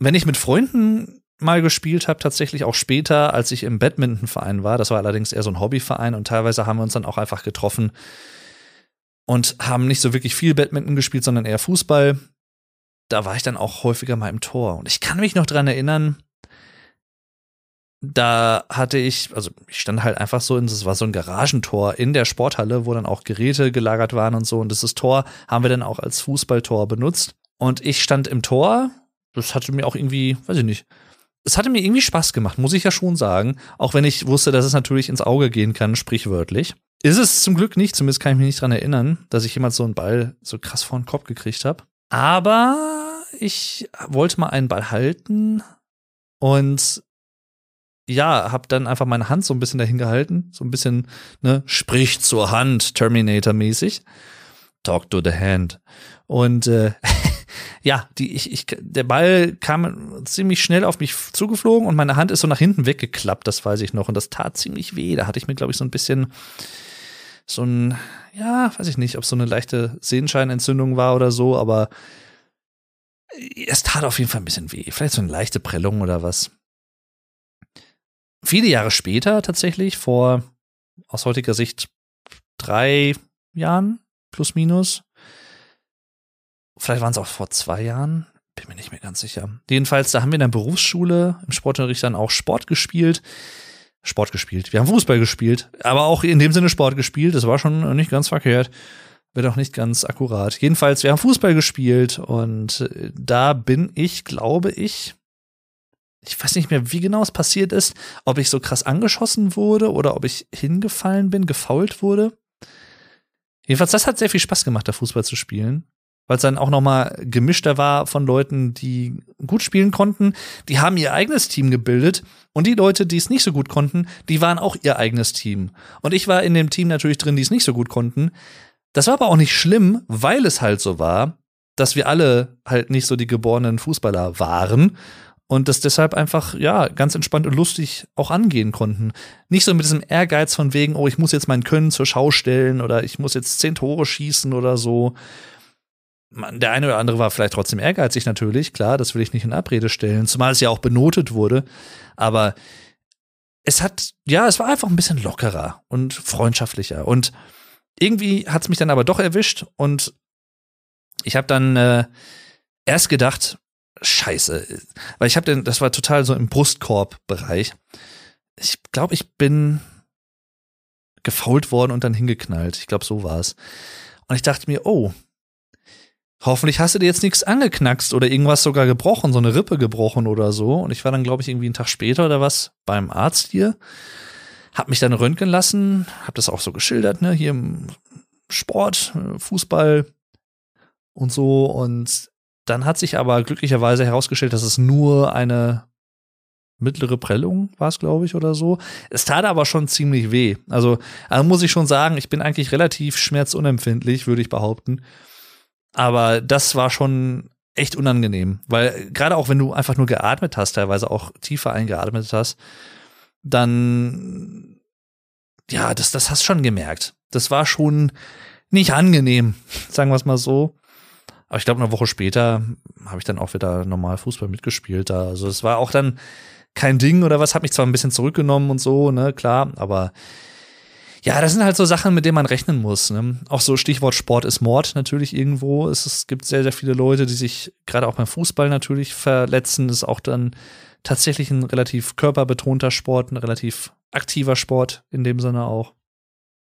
[SPEAKER 1] wenn ich mit Freunden mal gespielt habe, tatsächlich auch später, als ich im Badmintonverein war. Das war allerdings eher so ein Hobbyverein und teilweise haben wir uns dann auch einfach getroffen und haben nicht so wirklich viel Badminton gespielt, sondern eher Fußball. Da war ich dann auch häufiger mal im Tor. Und ich kann mich noch dran erinnern, da hatte ich, also ich stand halt einfach so in, das war so ein Garagentor in der Sporthalle, wo dann auch Geräte gelagert waren und so. Und dieses Tor haben wir dann auch als Fußballtor benutzt. Und ich stand im Tor das hatte mir auch irgendwie, weiß ich nicht, es hatte mir irgendwie Spaß gemacht, muss ich ja schon sagen. Auch wenn ich wusste, dass es natürlich ins Auge gehen kann, sprichwörtlich. Ist es zum Glück nicht, zumindest kann ich mich nicht dran erinnern, dass ich jemals so einen Ball so krass vor den Kopf gekriegt habe. Aber ich wollte mal einen Ball halten und ja, hab dann einfach meine Hand so ein bisschen dahin gehalten, so ein bisschen, ne, sprich zur Hand, Terminator-mäßig. Talk to the hand. Und äh, ja, die, ich, ich, der Ball kam ziemlich schnell auf mich zugeflogen und meine Hand ist so nach hinten weggeklappt, das weiß ich noch. Und das tat ziemlich weh. Da hatte ich mir, glaube ich, so ein bisschen so ein, ja, weiß ich nicht, ob so eine leichte Sehenscheinentzündung war oder so, aber es tat auf jeden Fall ein bisschen weh. Vielleicht so eine leichte Prellung oder was. Viele Jahre später tatsächlich, vor aus heutiger Sicht drei Jahren, plus minus, Vielleicht waren es auch vor zwei Jahren. Bin mir nicht mehr ganz sicher. Jedenfalls, da haben wir in der Berufsschule im Sportunterricht dann auch Sport gespielt. Sport gespielt. Wir haben Fußball gespielt, aber auch in dem Sinne Sport gespielt. Das war schon nicht ganz verkehrt. Wird auch nicht ganz akkurat. Jedenfalls, wir haben Fußball gespielt und äh, da bin ich, glaube ich, ich weiß nicht mehr, wie genau es passiert ist, ob ich so krass angeschossen wurde oder ob ich hingefallen bin, gefault wurde. Jedenfalls, das hat sehr viel Spaß gemacht, da Fußball zu spielen weil es dann auch noch mal gemischter war von Leuten, die gut spielen konnten. Die haben ihr eigenes Team gebildet und die Leute, die es nicht so gut konnten, die waren auch ihr eigenes Team. Und ich war in dem Team natürlich drin, die es nicht so gut konnten. Das war aber auch nicht schlimm, weil es halt so war, dass wir alle halt nicht so die geborenen Fußballer waren und das deshalb einfach, ja, ganz entspannt und lustig auch angehen konnten. Nicht so mit diesem Ehrgeiz von wegen, oh, ich muss jetzt mein Können zur Schau stellen oder ich muss jetzt zehn Tore schießen oder so der eine oder andere war vielleicht trotzdem ehrgeizig natürlich, klar, das will ich nicht in Abrede stellen, zumal es ja auch benotet wurde, aber es hat, ja, es war einfach ein bisschen lockerer und freundschaftlicher und irgendwie hat es mich dann aber doch erwischt und ich habe dann äh, erst gedacht, scheiße. Weil ich habe den, das war total so im Brustkorb-Bereich. Ich glaube, ich bin gefault worden und dann hingeknallt. Ich glaube, so war es. Und ich dachte mir, oh, hoffentlich hast du dir jetzt nichts angeknackst oder irgendwas sogar gebrochen, so eine Rippe gebrochen oder so. Und ich war dann, glaube ich, irgendwie einen Tag später oder was beim Arzt hier, hab mich dann röntgen lassen, hab das auch so geschildert, ne, hier im Sport, Fußball und so. Und dann hat sich aber glücklicherweise herausgestellt, dass es nur eine mittlere Prellung war es, glaube ich, oder so. Es tat aber schon ziemlich weh. Also, also muss ich schon sagen, ich bin eigentlich relativ schmerzunempfindlich, würde ich behaupten. Aber das war schon echt unangenehm, weil gerade auch wenn du einfach nur geatmet hast, teilweise auch tiefer eingeatmet hast, dann ja, das das hast schon gemerkt. Das war schon nicht angenehm, sagen wir es mal so. Aber ich glaube, eine Woche später habe ich dann auch wieder normal Fußball mitgespielt. Da. Also es war auch dann kein Ding oder was, hat mich zwar ein bisschen zurückgenommen und so, ne, klar, aber ja, das sind halt so Sachen, mit denen man rechnen muss. Ne? Auch so Stichwort Sport ist Mord natürlich irgendwo. Es, es gibt sehr, sehr viele Leute, die sich gerade auch beim Fußball natürlich verletzen. Das ist auch dann tatsächlich ein relativ körperbetonter Sport, ein relativ aktiver Sport in dem Sinne auch.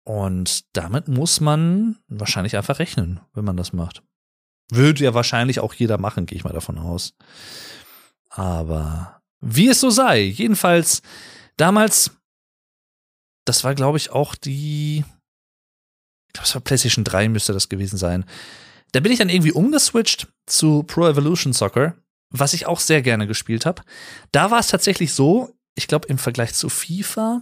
[SPEAKER 1] Und damit muss man wahrscheinlich einfach rechnen, wenn man das macht. Würde ja wahrscheinlich auch jeder machen, gehe ich mal davon aus. Aber wie es so sei, jedenfalls damals das war, glaube ich, auch die, ich glaube, es war PlayStation 3 müsste das gewesen sein. Da bin ich dann irgendwie umgeswitcht zu Pro Evolution Soccer, was ich auch sehr gerne gespielt habe. Da war es tatsächlich so, ich glaube, im Vergleich zu FIFA,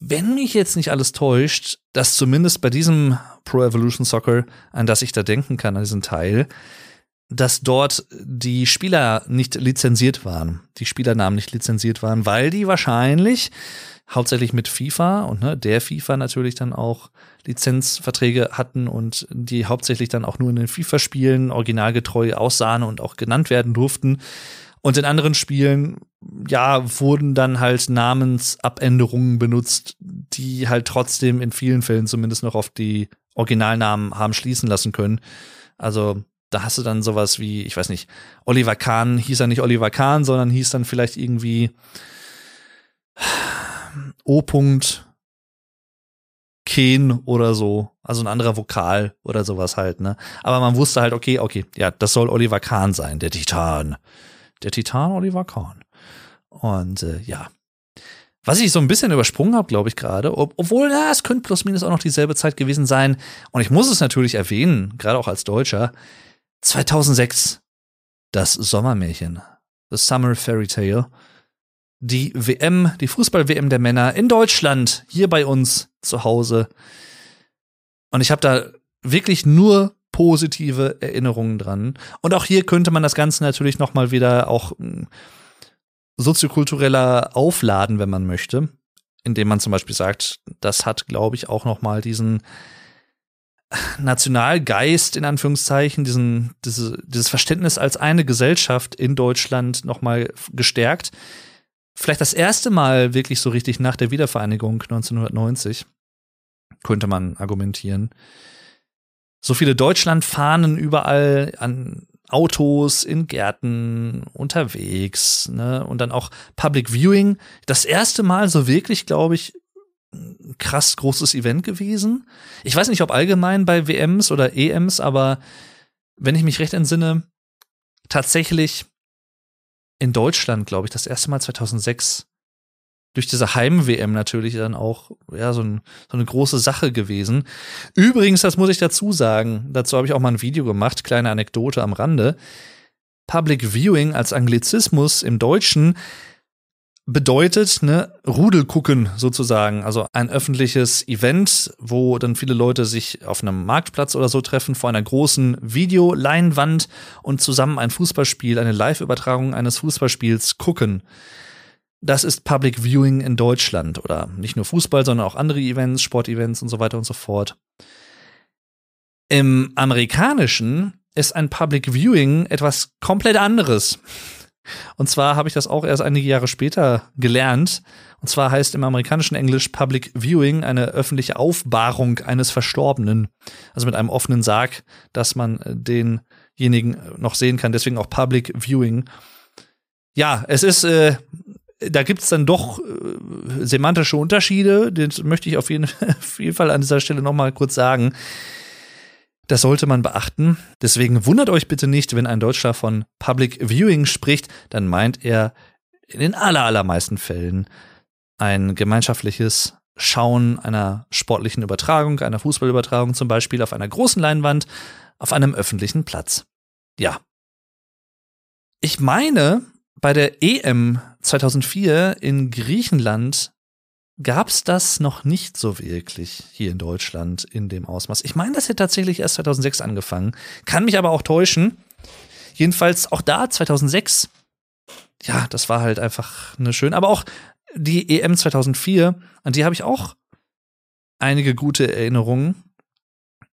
[SPEAKER 1] wenn mich jetzt nicht alles täuscht, dass zumindest bei diesem Pro Evolution Soccer, an das ich da denken kann, an diesen Teil, dass dort die Spieler nicht lizenziert waren, die Spielernamen nicht lizenziert waren, weil die wahrscheinlich hauptsächlich mit FIFA und ne, der FIFA natürlich dann auch Lizenzverträge hatten und die hauptsächlich dann auch nur in den FIFA-Spielen originalgetreu aussahen und auch genannt werden durften. Und in anderen Spielen, ja, wurden dann halt Namensabänderungen benutzt, die halt trotzdem in vielen Fällen zumindest noch auf die Originalnamen haben schließen lassen können. Also da hast du dann sowas wie, ich weiß nicht, Oliver Kahn hieß er nicht Oliver Kahn, sondern hieß dann vielleicht irgendwie O. Ken oder so, also ein anderer Vokal oder sowas halt, ne? Aber man wusste halt, okay, okay, ja, das soll Oliver Kahn sein, der Titan. Der Titan Oliver Kahn. Und äh, ja. Was ich so ein bisschen übersprungen habe, glaube ich gerade, ob, obwohl, ja, es könnte plus minus auch noch dieselbe Zeit gewesen sein. Und ich muss es natürlich erwähnen, gerade auch als Deutscher. 2006, das Sommermärchen, The Summer Fairy Tale die WM, die Fußball-WM der Männer in Deutschland, hier bei uns zu Hause. Und ich habe da wirklich nur positive Erinnerungen dran. Und auch hier könnte man das Ganze natürlich noch mal wieder auch hm, soziokultureller aufladen, wenn man möchte, indem man zum Beispiel sagt, das hat, glaube ich, auch noch mal diesen Nationalgeist in Anführungszeichen, diesen, diese, dieses Verständnis als eine Gesellschaft in Deutschland noch mal gestärkt vielleicht das erste Mal wirklich so richtig nach der Wiedervereinigung 1990, könnte man argumentieren. So viele Deutschlandfahnen überall an Autos, in Gärten, unterwegs, ne? Und dann auch Public Viewing. Das erste Mal so wirklich, glaube ich, ein krass großes Event gewesen. Ich weiß nicht, ob allgemein bei WMs oder EMs, aber wenn ich mich recht entsinne, tatsächlich in Deutschland, glaube ich, das erste Mal 2006 durch diese Heim-WM natürlich dann auch ja so, ein, so eine große Sache gewesen. Übrigens, das muss ich dazu sagen, dazu habe ich auch mal ein Video gemacht, kleine Anekdote am Rande. Public Viewing als Anglizismus im Deutschen bedeutet, ne, Rudel gucken sozusagen. Also ein öffentliches Event, wo dann viele Leute sich auf einem Marktplatz oder so treffen vor einer großen Videoleinwand und zusammen ein Fußballspiel, eine Live-Übertragung eines Fußballspiels gucken. Das ist Public Viewing in Deutschland oder nicht nur Fußball, sondern auch andere Events, Sportevents und so weiter und so fort. Im amerikanischen ist ein Public Viewing etwas komplett anderes. Und zwar habe ich das auch erst einige Jahre später gelernt. Und zwar heißt im amerikanischen Englisch Public Viewing eine öffentliche Aufbahrung eines Verstorbenen. Also mit einem offenen Sarg, dass man den denjenigen noch sehen kann. Deswegen auch Public Viewing. Ja, es ist, äh, da gibt es dann doch äh, semantische Unterschiede. Das möchte ich auf jeden, auf jeden Fall an dieser Stelle noch mal kurz sagen. Das sollte man beachten. Deswegen wundert euch bitte nicht, wenn ein Deutscher von Public Viewing spricht, dann meint er in den allermeisten Fällen ein gemeinschaftliches Schauen einer sportlichen Übertragung, einer Fußballübertragung zum Beispiel auf einer großen Leinwand auf einem öffentlichen Platz. Ja. Ich meine, bei der EM 2004 in Griechenland gab's das noch nicht so wirklich hier in Deutschland in dem Ausmaß. Ich meine, das hätte tatsächlich erst 2006 angefangen. Kann mich aber auch täuschen. Jedenfalls auch da 2006. Ja, das war halt einfach eine schön. Aber auch die EM 2004, an die habe ich auch einige gute Erinnerungen.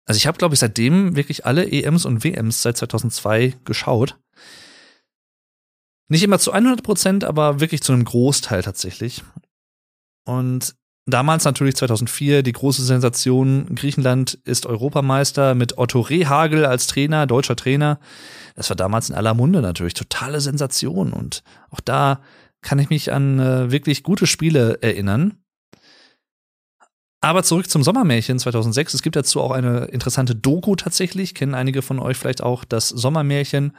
[SPEAKER 1] Also ich habe, glaube ich, seitdem wirklich alle EMs und WMs seit 2002 geschaut. Nicht immer zu 100 Prozent, aber wirklich zu einem Großteil tatsächlich. Und damals natürlich 2004 die große Sensation, Griechenland ist Europameister mit Otto Rehagel als Trainer, deutscher Trainer. Das war damals in aller Munde natürlich totale Sensation und auch da kann ich mich an äh, wirklich gute Spiele erinnern. Aber zurück zum Sommermärchen 2006. Es gibt dazu auch eine interessante Doku tatsächlich. Kennen einige von euch vielleicht auch das Sommermärchen.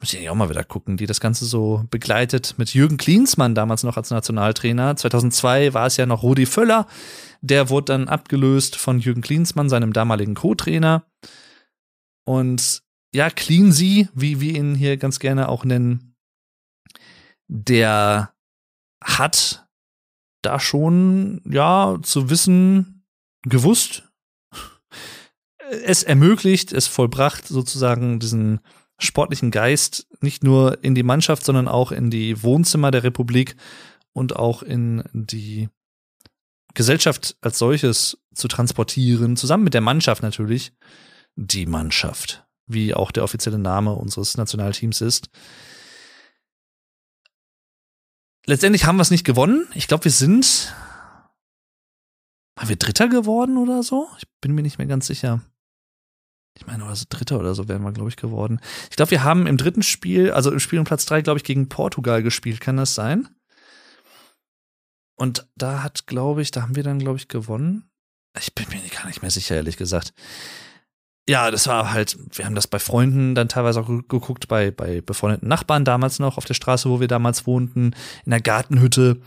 [SPEAKER 1] Muss ich auch mal wieder gucken, die das Ganze so begleitet mit Jürgen Klinsmann damals noch als Nationaltrainer. 2002 war es ja noch Rudi Völler. Der wurde dann abgelöst von Jürgen Klinsmann, seinem damaligen Co-Trainer. Und ja, Cleansy, wie wir ihn hier ganz gerne auch nennen, der hat da schon, ja, zu wissen, gewusst, es ermöglicht, es vollbracht sozusagen diesen sportlichen Geist nicht nur in die Mannschaft, sondern auch in die Wohnzimmer der Republik und auch in die Gesellschaft als solches zu transportieren, zusammen mit der Mannschaft natürlich. Die Mannschaft, wie auch der offizielle Name unseres Nationalteams ist. Letztendlich haben wir es nicht gewonnen. Ich glaube, wir sind. Waren wir Dritter geworden oder so? Ich bin mir nicht mehr ganz sicher ich meine, oder so Dritter oder so wären wir, glaube ich, geworden. Ich glaube, wir haben im dritten Spiel, also im Spiel um Platz drei, glaube ich, gegen Portugal gespielt. Kann das sein? Und da hat, glaube ich, da haben wir dann, glaube ich, gewonnen. Ich bin mir gar nicht mehr sicher, ehrlich gesagt ja, das war halt, wir haben das bei Freunden dann teilweise auch geguckt, bei, bei befreundeten Nachbarn damals noch auf der Straße, wo wir damals wohnten, in der Gartenhütte.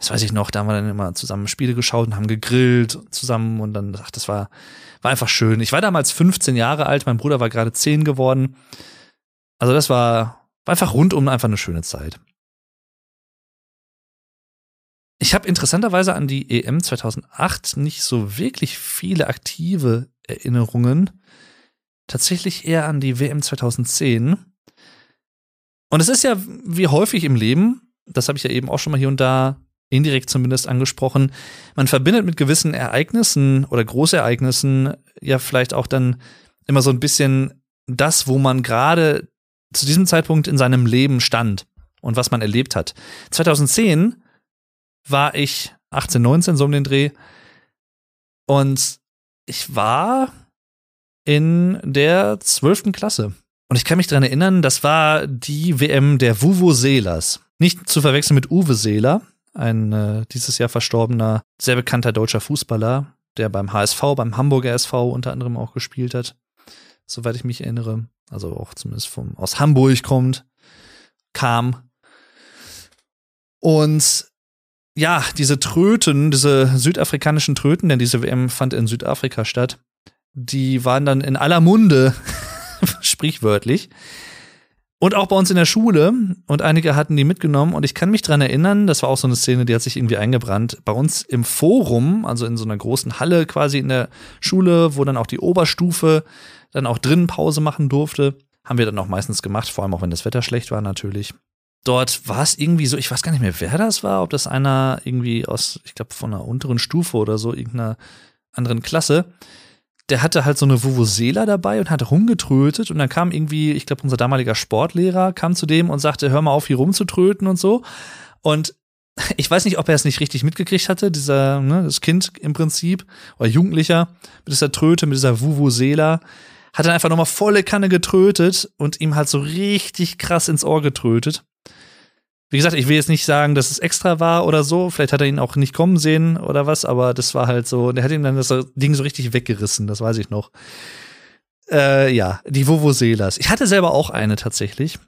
[SPEAKER 1] Das weiß ich noch, da haben wir dann immer zusammen Spiele geschaut und haben gegrillt zusammen und dann, ach, das war, war einfach schön. Ich war damals 15 Jahre alt, mein Bruder war gerade 10 geworden. Also das war, war einfach rundum einfach eine schöne Zeit. Ich habe interessanterweise an die EM 2008 nicht so wirklich viele aktive Erinnerungen tatsächlich eher an die WM 2010. Und es ist ja wie häufig im Leben, das habe ich ja eben auch schon mal hier und da indirekt zumindest angesprochen, man verbindet mit gewissen Ereignissen oder Großereignissen ja vielleicht auch dann immer so ein bisschen das, wo man gerade zu diesem Zeitpunkt in seinem Leben stand und was man erlebt hat. 2010 war ich 18, 19, so um den Dreh. Und ich war in der zwölften Klasse. Und ich kann mich daran erinnern, das war die WM der Vuvuzelas. Nicht zu verwechseln mit Uwe Seeler, ein äh, dieses Jahr verstorbener, sehr bekannter deutscher Fußballer, der beim HSV, beim Hamburger SV unter anderem auch gespielt hat. Soweit ich mich erinnere. Also auch zumindest vom, aus Hamburg kommt, kam. Und ja, diese Tröten, diese südafrikanischen Tröten, denn diese WM fand in Südafrika statt, die waren dann in aller Munde, sprichwörtlich. Und auch bei uns in der Schule. Und einige hatten die mitgenommen. Und ich kann mich dran erinnern, das war auch so eine Szene, die hat sich irgendwie eingebrannt. Bei uns im Forum, also in so einer großen Halle quasi in der Schule, wo dann auch die Oberstufe dann auch drinnen Pause machen durfte, haben wir dann auch meistens gemacht, vor allem auch wenn das Wetter schlecht war natürlich. Dort war es irgendwie so, ich weiß gar nicht mehr, wer das war, ob das einer irgendwie aus, ich glaube, von einer unteren Stufe oder so, irgendeiner anderen Klasse der hatte halt so eine Vuvuzela dabei und hat rumgetrötet und dann kam irgendwie, ich glaube, unser damaliger Sportlehrer kam zu dem und sagte, hör mal auf, hier rumzutröten und so. Und ich weiß nicht, ob er es nicht richtig mitgekriegt hatte, dieser, ne, das Kind im Prinzip, oder Jugendlicher, mit dieser Tröte, mit dieser Vuvuzela, hat dann einfach nochmal volle Kanne getrötet und ihm halt so richtig krass ins Ohr getrötet. Wie gesagt, ich will jetzt nicht sagen, dass es extra war oder so. Vielleicht hat er ihn auch nicht kommen sehen oder was, aber das war halt so. Der hat ihm dann das Ding so richtig weggerissen, das weiß ich noch. Äh, ja, die Vovoselas. Ich hatte selber auch eine tatsächlich.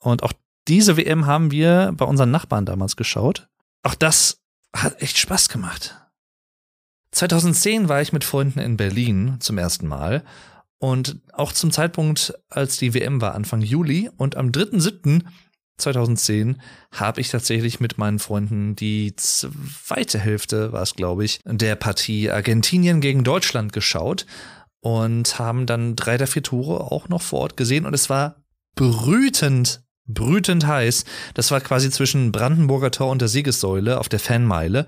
[SPEAKER 1] Und auch diese WM haben wir bei unseren Nachbarn damals geschaut. Auch das hat echt Spaß gemacht. 2010 war ich mit Freunden in Berlin zum ersten Mal. Und auch zum Zeitpunkt, als die WM war, Anfang Juli. Und am 3.7. 2010 habe ich tatsächlich mit meinen Freunden die zweite Hälfte, war es glaube ich, der Partie Argentinien gegen Deutschland geschaut und haben dann drei der vier Tore auch noch vor Ort gesehen und es war brütend, brütend heiß. Das war quasi zwischen Brandenburger Tor und der Siegessäule auf der Fanmeile.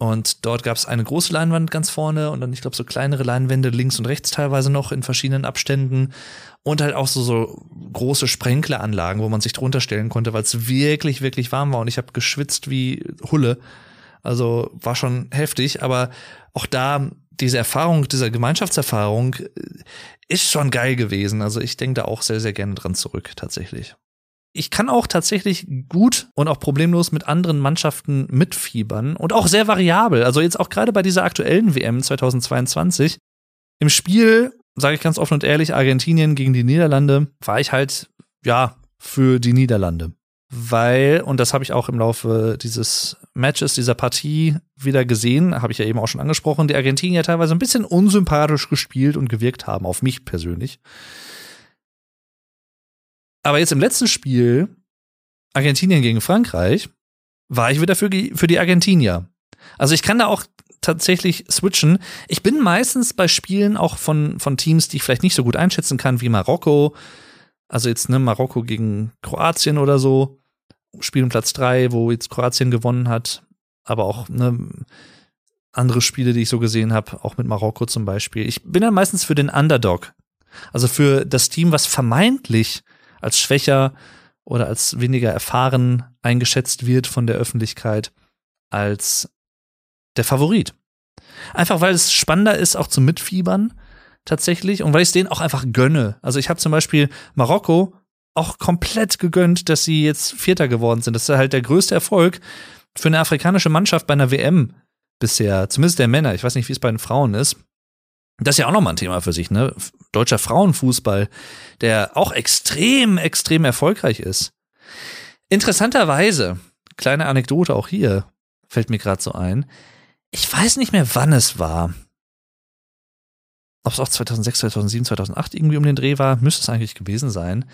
[SPEAKER 1] Und dort gab es eine große Leinwand ganz vorne und dann, ich glaube, so kleinere Leinwände links und rechts teilweise noch in verschiedenen Abständen. Und halt auch so, so große Sprenkleranlagen, wo man sich drunter stellen konnte, weil es wirklich, wirklich warm war. Und ich habe geschwitzt wie Hulle. Also war schon heftig, aber auch da diese Erfahrung, diese Gemeinschaftserfahrung äh, ist schon geil gewesen. Also ich denke da auch sehr, sehr gerne dran zurück, tatsächlich ich kann auch tatsächlich gut und auch problemlos mit anderen Mannschaften mitfiebern und auch sehr variabel. Also jetzt auch gerade bei dieser aktuellen WM 2022 im Spiel, sage ich ganz offen und ehrlich, Argentinien gegen die Niederlande, war ich halt ja für die Niederlande. Weil, und das habe ich auch im Laufe dieses Matches, dieser Partie wieder gesehen, habe ich ja eben auch schon angesprochen, die Argentinier teilweise ein bisschen unsympathisch gespielt und gewirkt haben, auf mich persönlich. Aber jetzt im letzten Spiel, Argentinien gegen Frankreich, war ich wieder für die, für die Argentinier. Also ich kann da auch tatsächlich switchen. Ich bin meistens bei Spielen auch von, von Teams, die ich vielleicht nicht so gut einschätzen kann, wie Marokko. Also jetzt, ne, Marokko gegen Kroatien oder so. Spiel um Platz drei, wo jetzt Kroatien gewonnen hat. Aber auch, ne, andere Spiele, die ich so gesehen habe, auch mit Marokko zum Beispiel. Ich bin dann meistens für den Underdog. Also für das Team, was vermeintlich als schwächer oder als weniger erfahren eingeschätzt wird von der Öffentlichkeit als der Favorit. Einfach weil es spannender ist, auch zum Mitfiebern tatsächlich und weil ich es denen auch einfach gönne. Also ich habe zum Beispiel Marokko auch komplett gegönnt, dass sie jetzt Vierter geworden sind. Das ist halt der größte Erfolg für eine afrikanische Mannschaft bei einer WM bisher, zumindest der Männer. Ich weiß nicht, wie es bei den Frauen ist. Das ist ja auch nochmal ein Thema für sich, ne? Deutscher Frauenfußball, der auch extrem, extrem erfolgreich ist. Interessanterweise, kleine Anekdote auch hier, fällt mir gerade so ein. Ich weiß nicht mehr, wann es war. Ob es auch 2006, 2007, 2008 irgendwie um den Dreh war, müsste es eigentlich gewesen sein.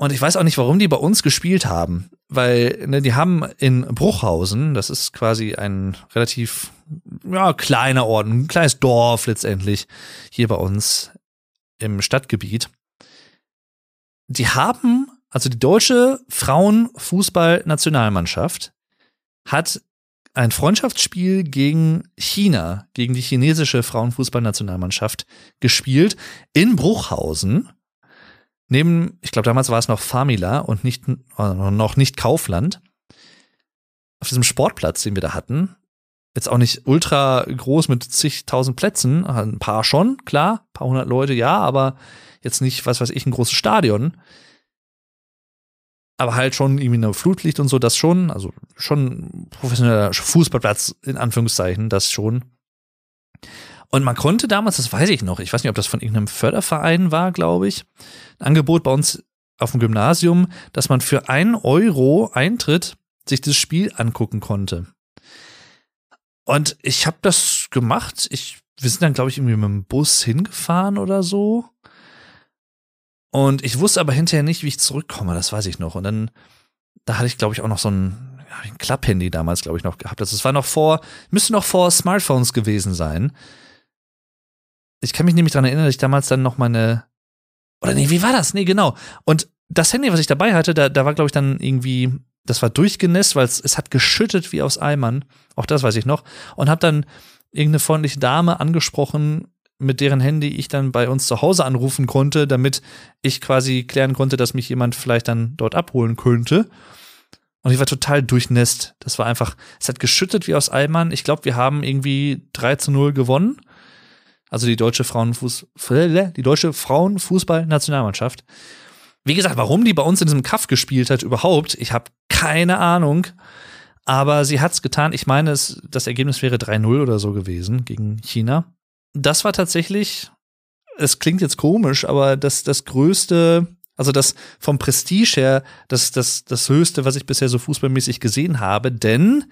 [SPEAKER 1] Und ich weiß auch nicht, warum die bei uns gespielt haben, weil ne, die haben in Bruchhausen, das ist quasi ein relativ ja, kleiner Ort, ein kleines Dorf letztendlich hier bei uns im Stadtgebiet. Die haben, also die deutsche Frauenfußballnationalmannschaft hat ein Freundschaftsspiel gegen China, gegen die chinesische Frauenfußballnationalmannschaft gespielt in Bruchhausen neben, ich glaube, damals war es noch Famila und nicht, äh, noch nicht Kaufland, auf diesem Sportplatz, den wir da hatten, jetzt auch nicht ultra groß mit zigtausend Plätzen, ein paar schon, klar, ein paar hundert Leute, ja, aber jetzt nicht, was weiß ich, ein großes Stadion. Aber halt schon irgendwie eine Flutlicht und so, das schon, also schon professioneller Fußballplatz, in Anführungszeichen, das schon. Und man konnte damals, das weiß ich noch, ich weiß nicht, ob das von irgendeinem Förderverein war, glaube ich, ein Angebot bei uns auf dem Gymnasium, dass man für einen Euro Eintritt sich das Spiel angucken konnte. Und ich habe das gemacht. Ich, wir sind dann, glaube ich, irgendwie mit dem Bus hingefahren oder so. Und ich wusste aber hinterher nicht, wie ich zurückkomme. Das weiß ich noch. Und dann, da hatte ich, glaube ich, auch noch so ein, ja, ein Klapphandy damals, glaube ich, noch gehabt. Das war noch vor, müsste noch vor Smartphones gewesen sein ich kann mich nämlich daran erinnern, dass ich damals dann noch meine, oder nee, wie war das? Nee, genau. Und das Handy, was ich dabei hatte, da, da war, glaube ich, dann irgendwie, das war durchgenässt, weil es, es hat geschüttet wie aus Eimern. Auch das weiß ich noch. Und habe dann irgendeine freundliche Dame angesprochen, mit deren Handy ich dann bei uns zu Hause anrufen konnte, damit ich quasi klären konnte, dass mich jemand vielleicht dann dort abholen könnte. Und ich war total durchnässt. Das war einfach, es hat geschüttet wie aus Eimern. Ich glaube, wir haben irgendwie 3 zu 0 gewonnen. Also die deutsche Frauenfuß, die deutsche Frauenfußballnationalmannschaft. Wie gesagt, warum die bei uns in diesem Kaff gespielt hat überhaupt, ich habe keine Ahnung. Aber sie hat's getan. Ich meine, es, das Ergebnis wäre 3-0 oder so gewesen gegen China. Das war tatsächlich, es klingt jetzt komisch, aber das, das größte, also das vom Prestige her, das, das, das höchste, was ich bisher so fußballmäßig gesehen habe, denn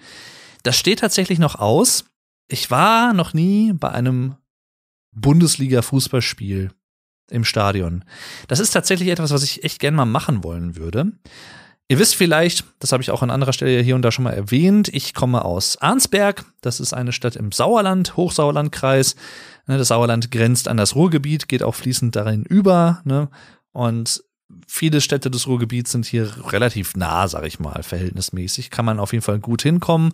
[SPEAKER 1] das steht tatsächlich noch aus. Ich war noch nie bei einem Bundesliga-Fußballspiel im Stadion. Das ist tatsächlich etwas, was ich echt gern mal machen wollen würde. Ihr wisst vielleicht, das habe ich auch an anderer Stelle hier und da schon mal erwähnt, ich komme aus Arnsberg. Das ist eine Stadt im Sauerland, Hochsauerlandkreis. Ne, das Sauerland grenzt an das Ruhrgebiet, geht auch fließend darin über. Ne? Und viele Städte des Ruhrgebiets sind hier relativ nah, sag ich mal, verhältnismäßig. Kann man auf jeden Fall gut hinkommen.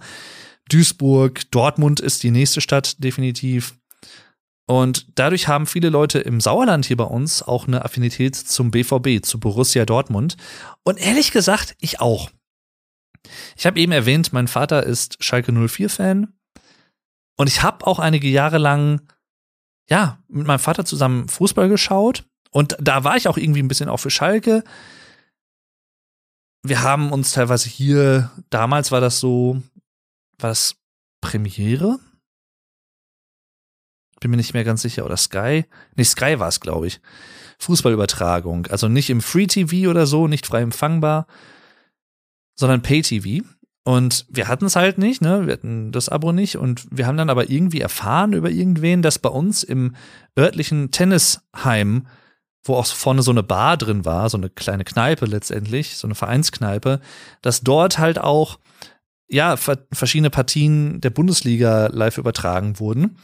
[SPEAKER 1] Duisburg, Dortmund ist die nächste Stadt definitiv. Und dadurch haben viele Leute im Sauerland hier bei uns auch eine Affinität zum BVB, zu Borussia Dortmund. Und ehrlich gesagt, ich auch. Ich habe eben erwähnt, mein Vater ist Schalke 04-Fan. Und ich habe auch einige Jahre lang, ja, mit meinem Vater zusammen Fußball geschaut. Und da war ich auch irgendwie ein bisschen auch für Schalke. Wir haben uns teilweise hier, damals war das so, war das Premiere? Bin mir nicht mehr ganz sicher, oder Sky? Nee, Sky war es, glaube ich. Fußballübertragung. Also nicht im Free TV oder so, nicht frei empfangbar, sondern Pay TV. Und wir hatten es halt nicht, ne? Wir hatten das Abo nicht. Und wir haben dann aber irgendwie erfahren über irgendwen, dass bei uns im örtlichen Tennisheim, wo auch vorne so eine Bar drin war, so eine kleine Kneipe letztendlich, so eine Vereinskneipe, dass dort halt auch ja, verschiedene Partien der Bundesliga live übertragen wurden.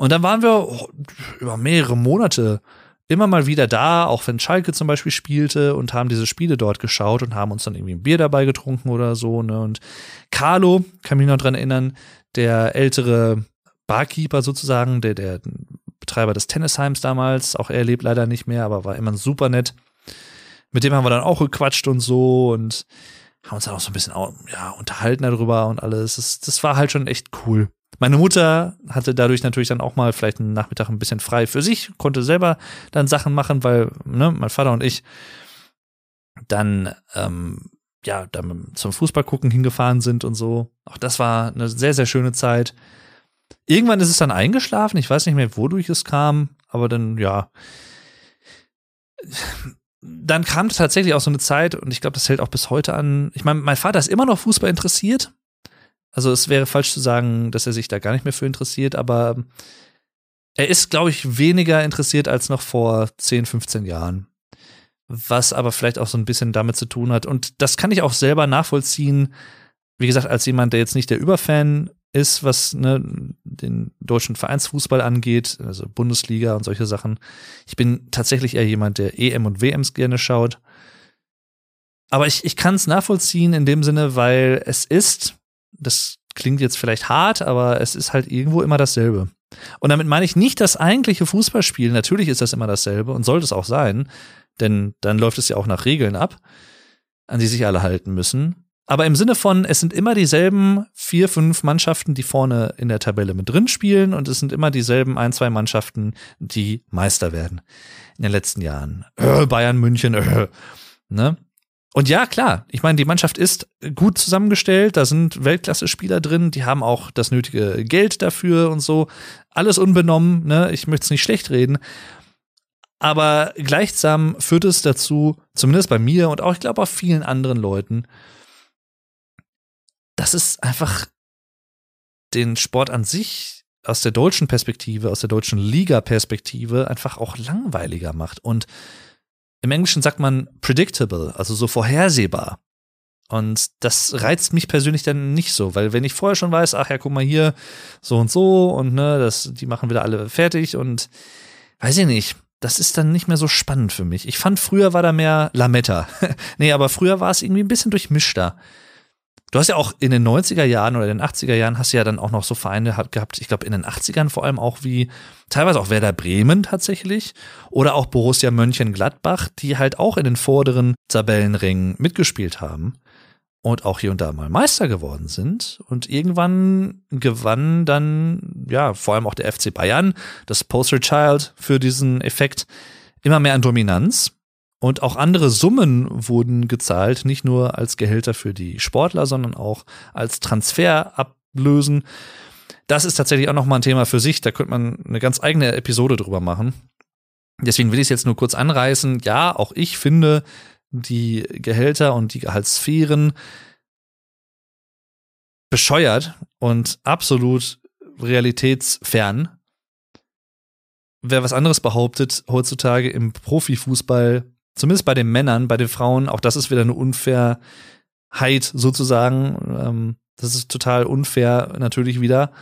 [SPEAKER 1] Und dann waren wir über mehrere Monate immer mal wieder da, auch wenn Schalke zum Beispiel spielte und haben diese Spiele dort geschaut und haben uns dann irgendwie ein Bier dabei getrunken oder so. Ne? Und Carlo, kann mich noch dran erinnern, der ältere Barkeeper sozusagen, der, der Betreiber des Tennisheims damals, auch er lebt leider nicht mehr, aber war immer super nett. Mit dem haben wir dann auch gequatscht und so und haben uns dann auch so ein bisschen ja, unterhalten darüber und alles. Das, das war halt schon echt cool. Meine Mutter hatte dadurch natürlich dann auch mal vielleicht einen Nachmittag ein bisschen frei für sich, konnte selber dann Sachen machen, weil ne, mein Vater und ich dann ähm, ja dann zum Fußball gucken hingefahren sind und so. Auch das war eine sehr sehr schöne Zeit. Irgendwann ist es dann eingeschlafen. Ich weiß nicht mehr, wodurch es kam, aber dann ja. Dann kam tatsächlich auch so eine Zeit und ich glaube, das hält auch bis heute an. Ich meine, mein Vater ist immer noch Fußball interessiert, also es wäre falsch zu sagen, dass er sich da gar nicht mehr für interessiert, aber er ist, glaube ich, weniger interessiert als noch vor 10, 15 Jahren. Was aber vielleicht auch so ein bisschen damit zu tun hat. Und das kann ich auch selber nachvollziehen. Wie gesagt, als jemand, der jetzt nicht der Überfan ist, was ne, den deutschen Vereinsfußball angeht, also Bundesliga und solche Sachen. Ich bin tatsächlich eher jemand, der EM und WMs gerne schaut. Aber ich, ich kann es nachvollziehen in dem Sinne, weil es ist, das klingt jetzt vielleicht hart, aber es ist halt irgendwo immer dasselbe. Und damit meine ich nicht das eigentliche Fußballspiel. Natürlich ist das immer dasselbe und sollte es auch sein, denn dann läuft es ja auch nach Regeln ab, an die sich alle halten müssen. Aber im Sinne von, es sind immer dieselben vier, fünf Mannschaften, die vorne in der Tabelle mit drin spielen und es sind immer dieselben ein, zwei Mannschaften, die Meister werden in den letzten Jahren. Äh, Bayern, München, äh, ne? Und ja, klar, ich meine, die Mannschaft ist gut zusammengestellt, da sind Weltklasse-Spieler drin, die haben auch das nötige Geld dafür und so. Alles unbenommen, ne? Ich möchte es nicht schlecht reden. Aber gleichsam führt es dazu, zumindest bei mir und auch, ich glaube, auch vielen anderen Leuten, dass es einfach den Sport an sich aus der deutschen Perspektive, aus der deutschen Liga-Perspektive einfach auch langweiliger macht. Und im Englischen sagt man predictable, also so vorhersehbar. Und das reizt mich persönlich dann nicht so, weil wenn ich vorher schon weiß, ach ja, guck mal hier, so und so und ne, das, die machen wieder alle fertig und weiß ich nicht, das ist dann nicht mehr so spannend für mich. Ich fand früher war da mehr Lametta. nee, aber früher war es irgendwie ein bisschen durchmischter. Du hast ja auch in den 90er Jahren oder in den 80er Jahren hast du ja dann auch noch so Vereine gehabt, ich glaube in den 80ern vor allem auch wie teilweise auch Werder Bremen tatsächlich oder auch Borussia Mönchengladbach, die halt auch in den vorderen Tabellenringen mitgespielt haben. und auch hier und da mal Meister geworden sind. Und irgendwann gewann dann, ja, vor allem auch der FC Bayern, das Poster Child für diesen Effekt, immer mehr an Dominanz. Und auch andere Summen wurden gezahlt, nicht nur als Gehälter für die Sportler, sondern auch als Transferablösen. Das ist tatsächlich auch nochmal ein Thema für sich. Da könnte man eine ganz eigene Episode drüber machen. Deswegen will ich es jetzt nur kurz anreißen. Ja, auch ich finde, die Gehälter und die Gehaltssphären bescheuert und absolut realitätsfern. Wer was anderes behauptet, heutzutage im Profifußball, zumindest bei den Männern, bei den Frauen, auch das ist wieder eine Unfairheit sozusagen. Ähm, das ist total unfair natürlich wieder.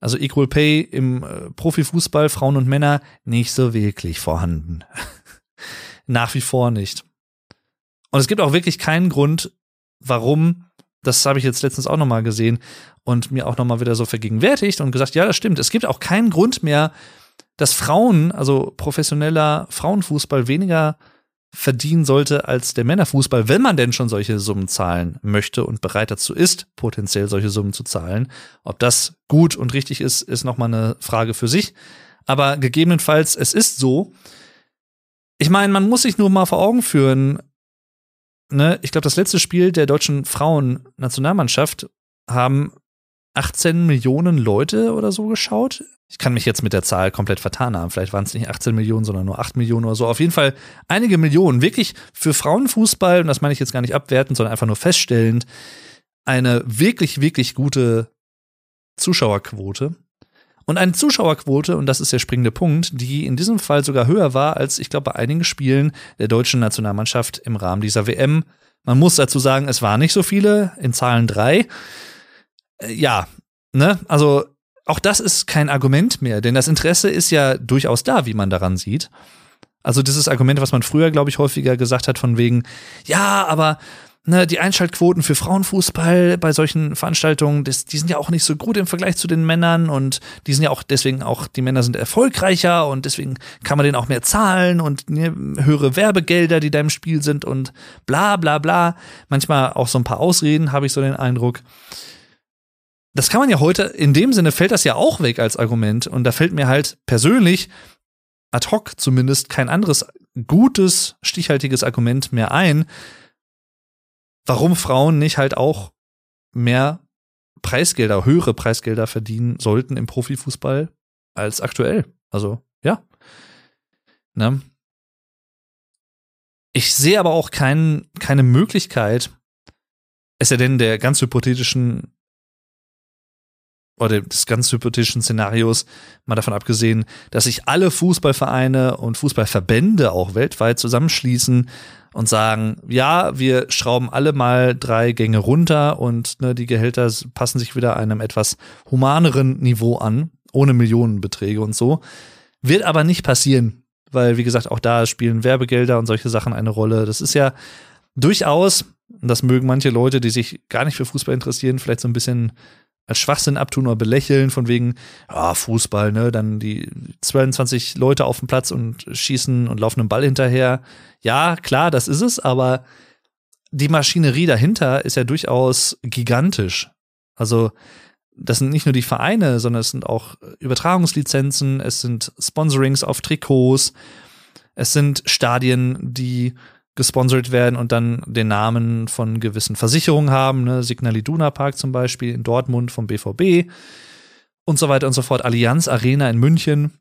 [SPEAKER 1] Also Equal Pay im äh, Profifußball, Frauen und Männer, nicht so wirklich vorhanden. Nach wie vor nicht. Und es gibt auch wirklich keinen Grund, warum, das habe ich jetzt letztens auch nochmal gesehen und mir auch nochmal wieder so vergegenwärtigt und gesagt, ja, das stimmt. Es gibt auch keinen Grund mehr, dass Frauen, also professioneller Frauenfußball weniger verdienen sollte als der Männerfußball, wenn man denn schon solche Summen zahlen möchte und bereit dazu ist, potenziell solche Summen zu zahlen. Ob das gut und richtig ist, ist nochmal eine Frage für sich. Aber gegebenenfalls, es ist so. Ich meine, man muss sich nur mal vor Augen führen, ne, ich glaube, das letzte Spiel der deutschen Frauen-Nationalmannschaft haben 18 Millionen Leute oder so geschaut. Ich kann mich jetzt mit der Zahl komplett vertan haben. Vielleicht waren es nicht 18 Millionen, sondern nur 8 Millionen oder so. Auf jeden Fall einige Millionen. Wirklich für Frauenfußball, und das meine ich jetzt gar nicht abwertend, sondern einfach nur feststellend, eine wirklich, wirklich gute Zuschauerquote. Und eine Zuschauerquote, und das ist der springende Punkt, die in diesem Fall sogar höher war als, ich glaube, bei einigen Spielen der deutschen Nationalmannschaft im Rahmen dieser WM. Man muss dazu sagen, es waren nicht so viele, in Zahlen drei. Äh, ja, ne, also auch das ist kein Argument mehr, denn das Interesse ist ja durchaus da, wie man daran sieht. Also dieses Argument, was man früher, glaube ich, häufiger gesagt hat, von wegen, ja, aber ne, die Einschaltquoten für Frauenfußball bei solchen Veranstaltungen, das, die sind ja auch nicht so gut im Vergleich zu den Männern und die sind ja auch deswegen auch, die Männer sind erfolgreicher und deswegen kann man denen auch mehr zahlen und ne, höhere Werbegelder, die da im Spiel sind und bla bla bla. Manchmal auch so ein paar Ausreden, habe ich so den Eindruck. Das kann man ja heute, in dem Sinne fällt das ja auch weg als Argument und da fällt mir halt persönlich ad hoc zumindest kein anderes gutes, stichhaltiges Argument mehr ein, warum Frauen nicht halt auch mehr Preisgelder, höhere Preisgelder verdienen sollten im Profifußball als aktuell. Also, ja. Ne? Ich sehe aber auch kein, keine Möglichkeit, es ja denn der ganz hypothetischen oder des ganz hypothetischen Szenarios, mal davon abgesehen, dass sich alle Fußballvereine und Fußballverbände auch weltweit zusammenschließen und sagen, ja, wir schrauben alle mal drei Gänge runter und ne, die Gehälter passen sich wieder einem etwas humaneren Niveau an, ohne Millionenbeträge und so. Wird aber nicht passieren, weil, wie gesagt, auch da spielen Werbegelder und solche Sachen eine Rolle. Das ist ja durchaus, und das mögen manche Leute, die sich gar nicht für Fußball interessieren, vielleicht so ein bisschen als Schwachsinn abtun oder belächeln, von wegen, ja, Fußball, ne, dann die 22 Leute auf dem Platz und schießen und laufen einen Ball hinterher. Ja, klar, das ist es, aber die Maschinerie dahinter ist ja durchaus gigantisch. Also, das sind nicht nur die Vereine, sondern es sind auch Übertragungslizenzen, es sind Sponsorings auf Trikots, es sind Stadien, die gesponsert werden und dann den Namen von gewissen Versicherungen haben, ne? Signal Iduna Park zum Beispiel in Dortmund vom BVB und so weiter und so fort. Allianz Arena in München.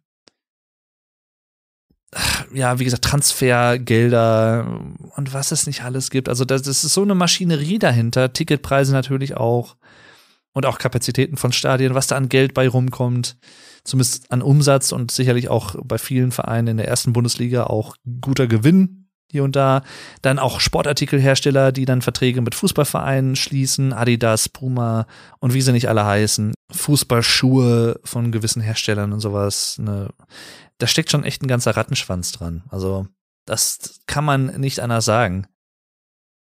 [SPEAKER 1] Ja, wie gesagt, Transfergelder und was es nicht alles gibt. Also das, das ist so eine Maschinerie dahinter. Ticketpreise natürlich auch und auch Kapazitäten von Stadien, was da an Geld bei rumkommt, zumindest an Umsatz und sicherlich auch bei vielen Vereinen in der ersten Bundesliga auch guter Gewinn hier und da. Dann auch Sportartikelhersteller, die dann Verträge mit Fußballvereinen schließen, Adidas, Puma und wie sie nicht alle heißen. Fußballschuhe von gewissen Herstellern und sowas. Ne. Da steckt schon echt ein ganzer Rattenschwanz dran. Also das kann man nicht anders sagen.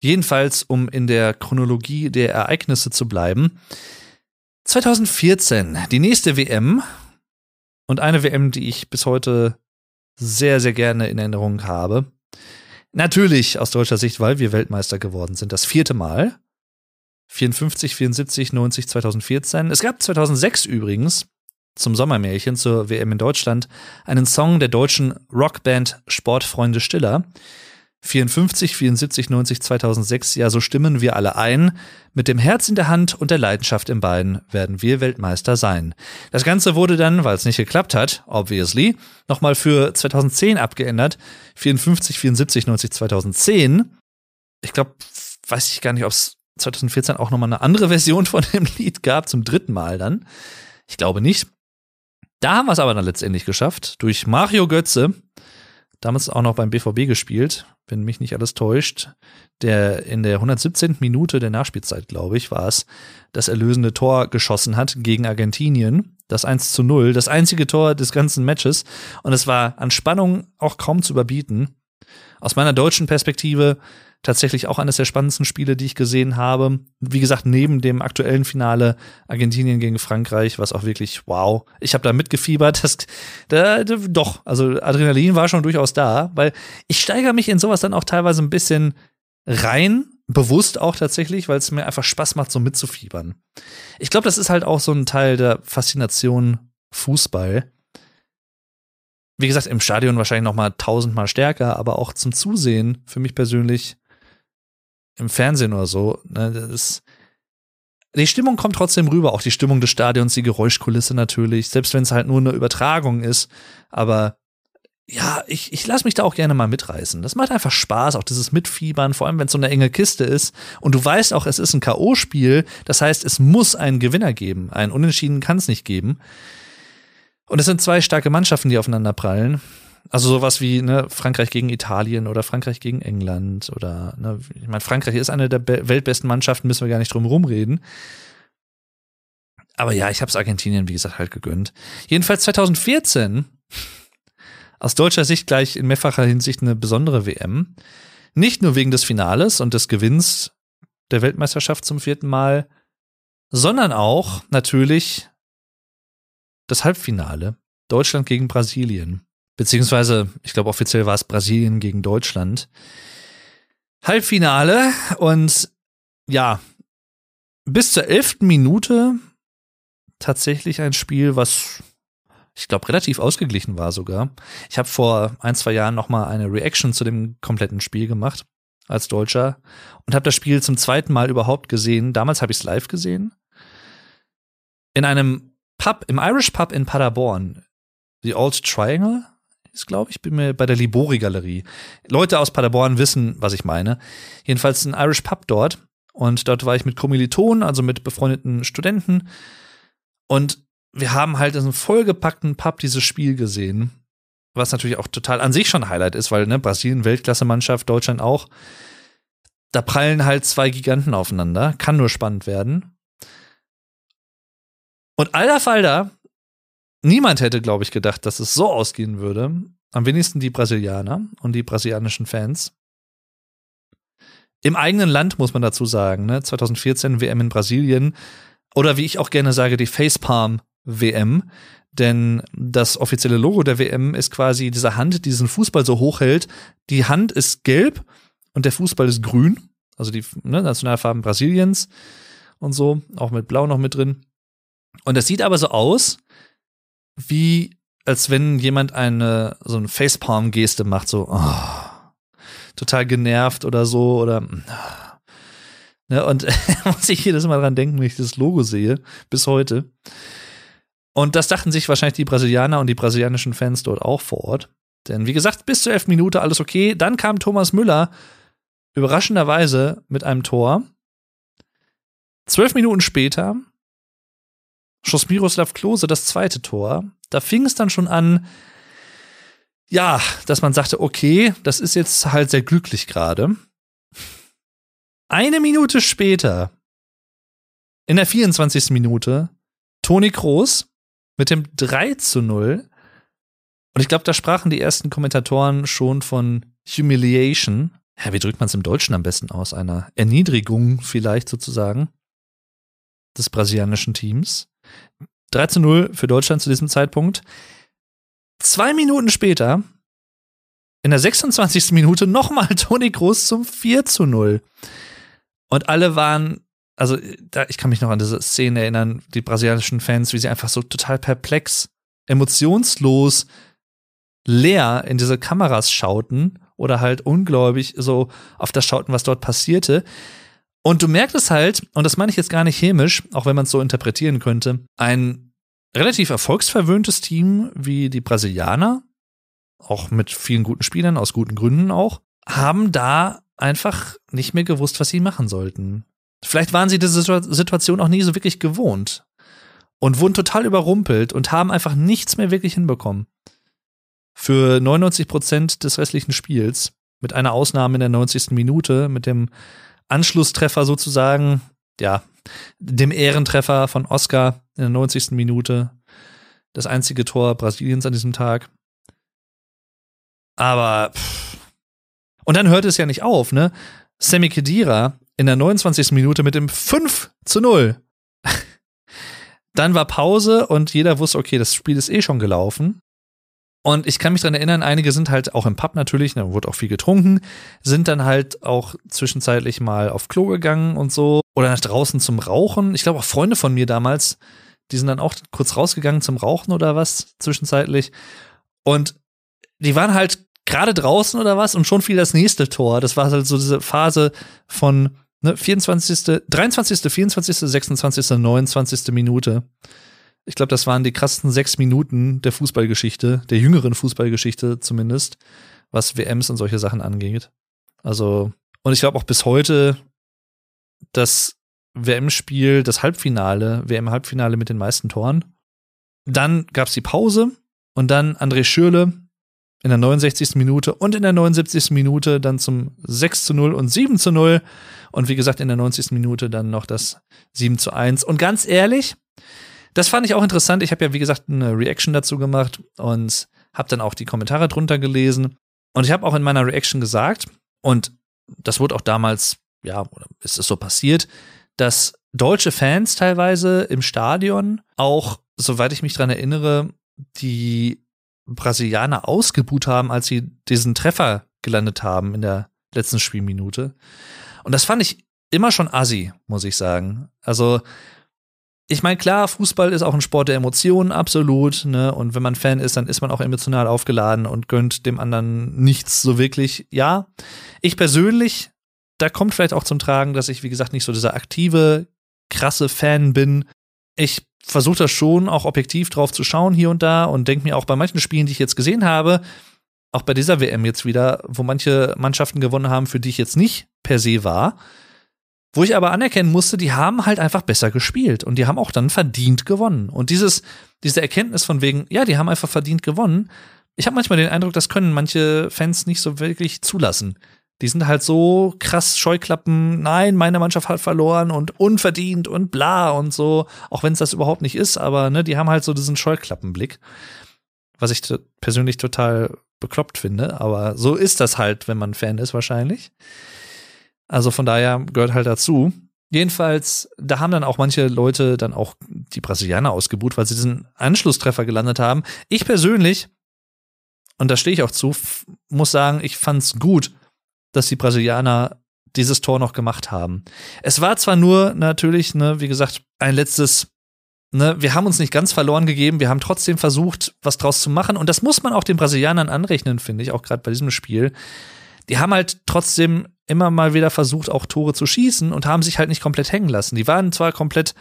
[SPEAKER 1] Jedenfalls, um in der Chronologie der Ereignisse zu bleiben. 2014, die nächste WM und eine WM, die ich bis heute sehr, sehr gerne in Erinnerung habe. Natürlich aus deutscher Sicht, weil wir Weltmeister geworden sind. Das vierte Mal. 54, 74, 90, 2014. Es gab 2006 übrigens zum Sommermärchen zur WM in Deutschland einen Song der deutschen Rockband Sportfreunde Stiller. 54, 74, 90, 2006, ja, so stimmen wir alle ein. Mit dem Herz in der Hand und der Leidenschaft im Bein werden wir Weltmeister sein. Das Ganze wurde dann, weil es nicht geklappt hat, obviously, nochmal für 2010 abgeändert. 54, 74, 90, 2010. Ich glaube, weiß ich gar nicht, ob es 2014 auch nochmal eine andere Version von dem Lied gab, zum dritten Mal dann. Ich glaube nicht. Da haben wir es aber dann letztendlich geschafft, durch Mario Götze, damals auch noch beim BVB gespielt, wenn mich nicht alles täuscht, der in der 117. Minute der Nachspielzeit, glaube ich, war es, das erlösende Tor geschossen hat gegen Argentinien. Das 1 zu 0, das einzige Tor des ganzen Matches. Und es war an Spannung auch kaum zu überbieten. Aus meiner deutschen Perspektive tatsächlich auch eines der spannendsten Spiele, die ich gesehen habe. Wie gesagt, neben dem aktuellen Finale Argentinien gegen Frankreich, was auch wirklich wow. Ich habe da mitgefiebert. Das, da, doch, also Adrenalin war schon durchaus da, weil ich steigere mich in sowas dann auch teilweise ein bisschen rein, bewusst auch tatsächlich, weil es mir einfach Spaß macht, so mitzufiebern. Ich glaube, das ist halt auch so ein Teil der Faszination Fußball. Wie gesagt, im Stadion wahrscheinlich noch mal tausendmal stärker, aber auch zum Zusehen für mich persönlich im Fernsehen oder so. Ne, das ist, die Stimmung kommt trotzdem rüber, auch die Stimmung des Stadions, die Geräuschkulisse natürlich, selbst wenn es halt nur eine Übertragung ist. Aber ja, ich, ich lasse mich da auch gerne mal mitreißen. Das macht einfach Spaß, auch dieses Mitfiebern, vor allem wenn es so eine enge Kiste ist. Und du weißt auch, es ist ein K.O.-Spiel. Das heißt, es muss einen Gewinner geben. Einen Unentschieden kann es nicht geben. Und es sind zwei starke Mannschaften, die aufeinander prallen. Also sowas wie ne, Frankreich gegen Italien oder Frankreich gegen England oder ne, ich meine, Frankreich ist eine der weltbesten Mannschaften, müssen wir gar nicht drum rumreden. Aber ja, ich habe es Argentinien, wie gesagt, halt gegönnt. Jedenfalls 2014, aus deutscher Sicht gleich in mehrfacher Hinsicht eine besondere WM. Nicht nur wegen des Finales und des Gewinns der Weltmeisterschaft zum vierten Mal, sondern auch natürlich das Halbfinale. Deutschland gegen Brasilien. Beziehungsweise, ich glaube, offiziell war es Brasilien gegen Deutschland. Halbfinale und ja, bis zur elften Minute tatsächlich ein Spiel, was ich glaube relativ ausgeglichen war sogar. Ich habe vor ein, zwei Jahren noch mal eine Reaction zu dem kompletten Spiel gemacht als Deutscher und habe das Spiel zum zweiten Mal überhaupt gesehen. Damals habe ich es live gesehen. In einem Pub, im Irish Pub in Paderborn. The Old Triangle ist, glaube ich, bin mir bei der Libori Galerie. Leute aus Paderborn wissen, was ich meine. Jedenfalls ein Irish Pub dort. Und dort war ich mit Kommilitonen, also mit befreundeten Studenten. Und wir haben halt in einem vollgepackten Pub dieses Spiel gesehen. Was natürlich auch total an sich schon Highlight ist, weil, ne, Brasilien, Weltklasse-Mannschaft, Deutschland auch. Da prallen halt zwei Giganten aufeinander. Kann nur spannend werden. Und alter Falter, Niemand hätte, glaube ich, gedacht, dass es so ausgehen würde. Am wenigsten die Brasilianer und die brasilianischen Fans. Im eigenen Land muss man dazu sagen, ne? 2014 WM in Brasilien oder wie ich auch gerne sage, die Facepalm WM, denn das offizielle Logo der WM ist quasi diese Hand, die diesen Fußball so hochhält. Die Hand ist gelb und der Fußball ist grün, also die ne, Nationalfarben Brasiliens und so, auch mit Blau noch mit drin. Und das sieht aber so aus, wie als wenn jemand eine so eine Facepalm-Geste macht, so oh, total genervt oder so oder ne, und muss ich jedes Mal dran denken, wenn ich das Logo sehe, bis heute. Und das dachten sich wahrscheinlich die Brasilianer und die brasilianischen Fans dort auch vor Ort. Denn wie gesagt, bis zur elf Minute alles okay. Dann kam Thomas Müller überraschenderweise mit einem Tor. Zwölf Minuten später schoss Miroslav Klose das zweite Tor. Da fing es dann schon an, ja, dass man sagte, okay, das ist jetzt halt sehr glücklich gerade. Eine Minute später, in der 24. Minute, Toni Kroos mit dem 3 zu 0. Und ich glaube, da sprachen die ersten Kommentatoren schon von Humiliation. Ja, wie drückt man es im Deutschen am besten aus? Einer Erniedrigung vielleicht sozusagen des brasilianischen Teams. 3 zu 0 für Deutschland zu diesem Zeitpunkt. Zwei Minuten später, in der 26. Minute, nochmal Toni Groß zum 4 zu 0. Und alle waren also da, ich kann mich noch an diese Szene erinnern, die brasilianischen Fans, wie sie einfach so total perplex, emotionslos, leer in diese Kameras schauten oder halt ungläubig so auf das schauten, was dort passierte. Und du merkst es halt, und das meine ich jetzt gar nicht chemisch, auch wenn man es so interpretieren könnte, ein relativ erfolgsverwöhntes Team wie die Brasilianer, auch mit vielen guten Spielern, aus guten Gründen auch, haben da einfach nicht mehr gewusst, was sie machen sollten. Vielleicht waren sie diese Situation auch nie so wirklich gewohnt und wurden total überrumpelt und haben einfach nichts mehr wirklich hinbekommen. Für 99 Prozent des restlichen Spiels, mit einer Ausnahme in der 90. Minute, mit dem Anschlusstreffer sozusagen, ja, dem Ehrentreffer von Oscar in der 90. Minute. Das einzige Tor Brasiliens an diesem Tag. Aber, pff. und dann hört es ja nicht auf, ne? Sammy Kedira in der 29. Minute mit dem 5 zu 0. dann war Pause und jeder wusste, okay, das Spiel ist eh schon gelaufen. Und ich kann mich dran erinnern, einige sind halt auch im Pub natürlich, da wurde auch viel getrunken, sind dann halt auch zwischenzeitlich mal auf Klo gegangen und so oder nach draußen zum Rauchen. Ich glaube auch Freunde von mir damals, die sind dann auch kurz rausgegangen zum Rauchen oder was zwischenzeitlich. Und die waren halt gerade draußen oder was und schon fiel das nächste Tor. Das war halt so diese Phase von ne, 24., 23., 24., 26., 29. Minute. Ich glaube, das waren die krassesten sechs Minuten der Fußballgeschichte, der jüngeren Fußballgeschichte zumindest, was WMs und solche Sachen angeht. Also, und ich glaube auch bis heute das WM-Spiel, das Halbfinale, WM-Halbfinale mit den meisten Toren. Dann gab es die Pause und dann André Schürle in der 69. Minute und in der 79. Minute dann zum 6 zu 0 und 7 zu 0. Und wie gesagt, in der 90. Minute dann noch das 7 zu 1. Und ganz ehrlich, das fand ich auch interessant. Ich habe ja, wie gesagt, eine Reaction dazu gemacht und habe dann auch die Kommentare drunter gelesen. Und ich habe auch in meiner Reaction gesagt, und das wurde auch damals, ja, oder ist es so passiert, dass deutsche Fans teilweise im Stadion auch, soweit ich mich dran erinnere, die Brasilianer ausgebuht haben, als sie diesen Treffer gelandet haben in der letzten Spielminute. Und das fand ich immer schon assi, muss ich sagen. Also, ich meine, klar, Fußball ist auch ein Sport der Emotionen, absolut. Ne? Und wenn man Fan ist, dann ist man auch emotional aufgeladen und gönnt dem anderen nichts so wirklich. Ja, ich persönlich, da kommt vielleicht auch zum Tragen, dass ich, wie gesagt, nicht so dieser aktive, krasse Fan bin. Ich versuche das schon auch objektiv drauf zu schauen hier und da und denke mir auch bei manchen Spielen, die ich jetzt gesehen habe, auch bei dieser WM jetzt wieder, wo manche Mannschaften gewonnen haben, für die ich jetzt nicht per se war, wo ich aber anerkennen musste, die haben halt einfach besser gespielt und die haben auch dann verdient gewonnen. Und dieses, diese Erkenntnis von wegen, ja, die haben einfach verdient gewonnen. Ich habe manchmal den Eindruck, das können manche Fans nicht so wirklich zulassen. Die sind halt so krass Scheuklappen, nein, meine Mannschaft hat verloren und unverdient und bla und so, auch wenn es das überhaupt nicht ist, aber ne, die haben halt so diesen Scheuklappenblick, was ich persönlich total bekloppt finde, aber so ist das halt, wenn man Fan ist wahrscheinlich. Also von daher gehört halt dazu. Jedenfalls, da haben dann auch manche Leute dann auch die Brasilianer ausgebucht, weil sie diesen Anschlusstreffer gelandet haben. Ich persönlich, und da stehe ich auch zu, muss sagen, ich fand's gut, dass die Brasilianer dieses Tor noch gemacht haben. Es war zwar nur natürlich, ne, wie gesagt, ein letztes, ne, wir haben uns nicht ganz verloren gegeben, wir haben trotzdem versucht, was draus zu machen und das muss man auch den Brasilianern anrechnen, finde ich, auch gerade bei diesem Spiel. Die haben halt trotzdem immer mal wieder versucht, auch Tore zu schießen und haben sich halt nicht komplett hängen lassen. Die waren zwar komplett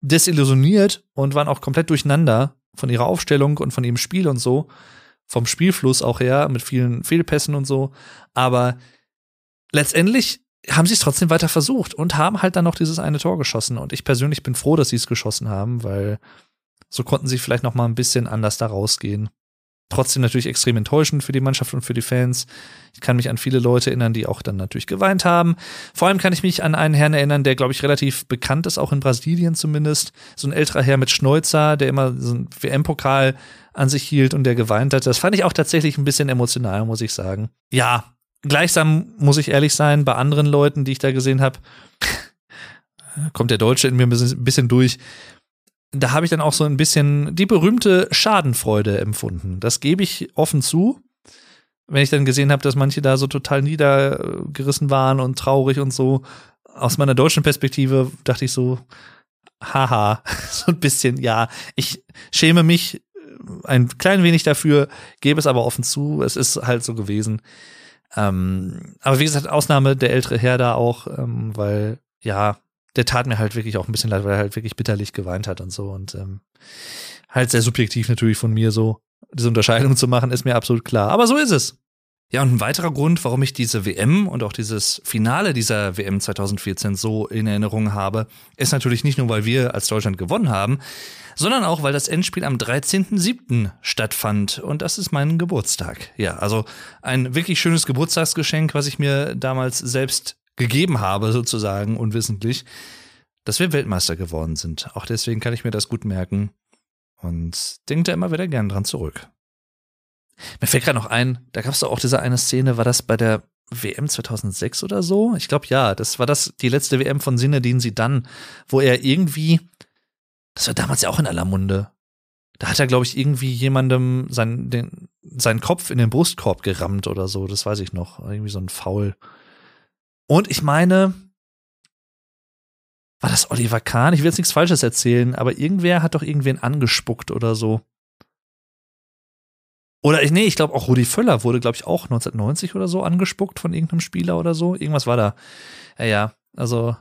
[SPEAKER 1] desillusioniert und waren auch komplett durcheinander von ihrer Aufstellung und von ihrem Spiel und so, vom Spielfluss auch her, mit vielen Fehlpässen und so, aber letztendlich haben sie es trotzdem weiter versucht und haben halt dann noch dieses eine Tor geschossen. Und ich persönlich bin froh, dass sie es geschossen haben, weil so konnten sie vielleicht noch mal ein bisschen anders da rausgehen. Trotzdem natürlich extrem enttäuschend für die Mannschaft und für die Fans. Ich kann mich an viele Leute erinnern, die auch dann natürlich geweint haben. Vor allem kann ich mich an einen Herrn erinnern, der, glaube ich, relativ bekannt ist, auch in Brasilien zumindest. So ein älterer Herr mit Schnäuzer, der immer so ein WM-Pokal an sich hielt und der geweint hat. Das fand ich auch tatsächlich ein bisschen emotional, muss ich sagen. Ja, gleichsam muss ich ehrlich sein, bei anderen Leuten, die ich da gesehen habe, kommt der Deutsche in mir ein bisschen durch. Da habe ich dann auch so ein bisschen die berühmte Schadenfreude empfunden. Das gebe ich offen zu. Wenn ich dann gesehen habe, dass manche da so total niedergerissen waren und traurig und so, aus meiner deutschen Perspektive dachte ich so, haha, so ein bisschen, ja, ich schäme mich ein klein wenig dafür, gebe es aber offen zu, es ist halt so gewesen. Ähm, aber wie gesagt, Ausnahme der ältere Herr da auch, ähm, weil, ja, der tat mir halt wirklich auch ein bisschen leid, weil er halt wirklich bitterlich geweint hat und so und ähm, halt sehr subjektiv natürlich von mir so diese Unterscheidung zu machen, ist mir absolut klar. Aber so ist es. Ja, und ein weiterer Grund, warum ich diese WM und auch dieses Finale dieser WM 2014 so in Erinnerung habe, ist natürlich nicht nur, weil wir als Deutschland gewonnen haben, sondern auch, weil das Endspiel am 13.07. stattfand. Und das ist mein Geburtstag. Ja, also ein wirklich schönes Geburtstagsgeschenk, was ich mir damals selbst gegeben habe, sozusagen, unwissentlich, dass wir Weltmeister geworden sind. Auch deswegen kann ich mir das gut merken und denke da immer wieder gern dran zurück. Mir fällt gerade noch ein, da gab es doch auch diese eine Szene, war das bei der WM 2006 oder so? Ich glaube ja, das war das die letzte WM von Sinedin dann, wo er irgendwie, das war damals ja auch in aller Munde. Da hat er, glaube ich, irgendwie jemandem seinen, den, seinen Kopf in den Brustkorb gerammt oder so. Das weiß ich noch. Irgendwie so ein Foul. Und ich meine, war das Oliver Kahn? Ich will jetzt nichts Falsches erzählen, aber irgendwer hat doch irgendwen angespuckt oder so. Oder ich, nee, ich glaube auch Rudi Völler wurde, glaube ich, auch 1990 oder so angespuckt von irgendeinem Spieler oder so. Irgendwas war da. Ja, ja, also.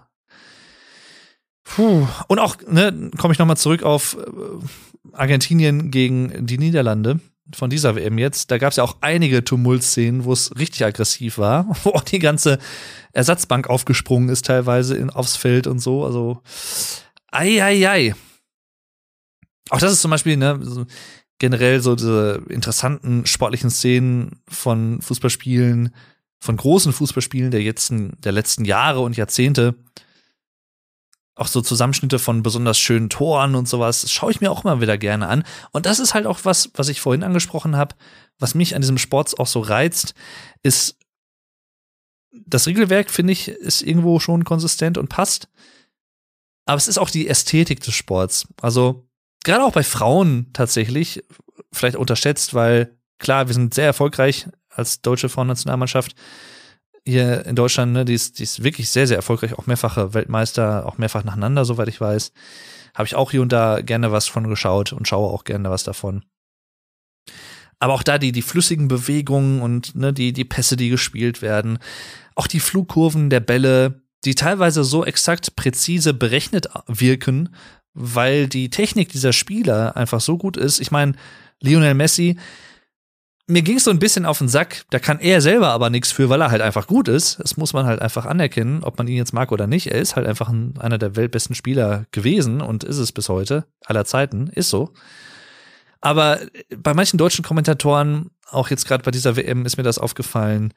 [SPEAKER 1] Puh. Und auch, ne, komme ich nochmal zurück auf äh, Argentinien gegen die Niederlande von dieser WM jetzt. Da gab es ja auch einige Tumultszenen, wo es richtig aggressiv war, wo auch die ganze Ersatzbank aufgesprungen ist, teilweise in, aufs Feld und so. Also, ei, ei, ei. Auch das ist zum Beispiel, ne, so, generell so diese interessanten sportlichen Szenen von Fußballspielen, von großen Fußballspielen der, letzten, der letzten Jahre und Jahrzehnte. Auch so Zusammenschnitte von besonders schönen Toren und sowas, schaue ich mir auch immer wieder gerne an. Und das ist halt auch was, was ich vorhin angesprochen habe, was mich an diesem Sport auch so reizt, ist das Regelwerk, finde ich, ist irgendwo schon konsistent und passt. Aber es ist auch die Ästhetik des Sports. Also gerade auch bei Frauen tatsächlich, vielleicht unterschätzt, weil klar, wir sind sehr erfolgreich als deutsche Frauennationalmannschaft hier in Deutschland, ne, die ist, die ist wirklich sehr, sehr erfolgreich, auch mehrfache Weltmeister, auch mehrfach nacheinander, soweit ich weiß. Habe ich auch hier und da gerne was von geschaut und schaue auch gerne was davon. Aber auch da die, die flüssigen Bewegungen und ne, die, die Pässe, die gespielt werden, auch die Flugkurven der Bälle, die teilweise so exakt präzise berechnet wirken, weil die Technik dieser Spieler einfach so gut ist. Ich meine, Lionel Messi, mir ging es so ein bisschen auf den Sack, da kann er selber aber nichts für, weil er halt einfach gut ist. Das muss man halt einfach anerkennen, ob man ihn jetzt mag oder nicht. Er ist halt einfach ein, einer der weltbesten Spieler gewesen und ist es bis heute, aller Zeiten, ist so. Aber bei manchen deutschen Kommentatoren, auch jetzt gerade bei dieser WM, ist mir das aufgefallen.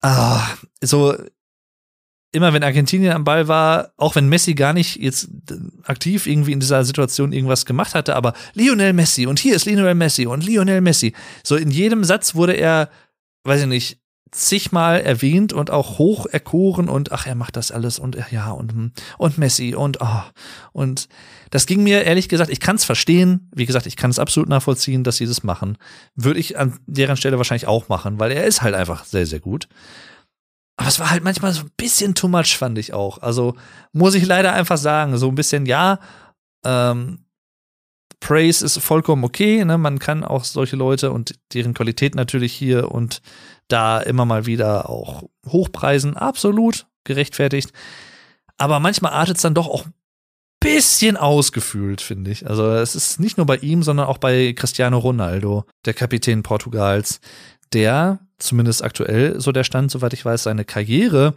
[SPEAKER 1] Ah, so immer wenn Argentinien am Ball war, auch wenn Messi gar nicht jetzt aktiv irgendwie in dieser Situation irgendwas gemacht hatte, aber Lionel Messi und hier ist Lionel Messi und Lionel Messi. So in jedem Satz wurde er, weiß ich nicht, zigmal erwähnt und auch hoch erkoren und ach, er macht das alles und ja und hm, und Messi und oh, und das ging mir ehrlich gesagt, ich kann es verstehen, wie gesagt, ich kann es absolut nachvollziehen, dass sie das machen. Würde ich an deren Stelle wahrscheinlich auch machen, weil er ist halt einfach sehr sehr gut. Aber es war halt manchmal so ein bisschen too much, fand ich auch. Also muss ich leider einfach sagen, so ein bisschen, ja, ähm, Praise ist vollkommen okay, ne? Man kann auch solche Leute und deren Qualität natürlich hier und da immer mal wieder auch hochpreisen, absolut gerechtfertigt. Aber manchmal artet es dann doch auch ein bisschen ausgefühlt, finde ich. Also es ist nicht nur bei ihm, sondern auch bei Cristiano Ronaldo, der Kapitän Portugals, der zumindest aktuell so der Stand, soweit ich weiß, seine Karriere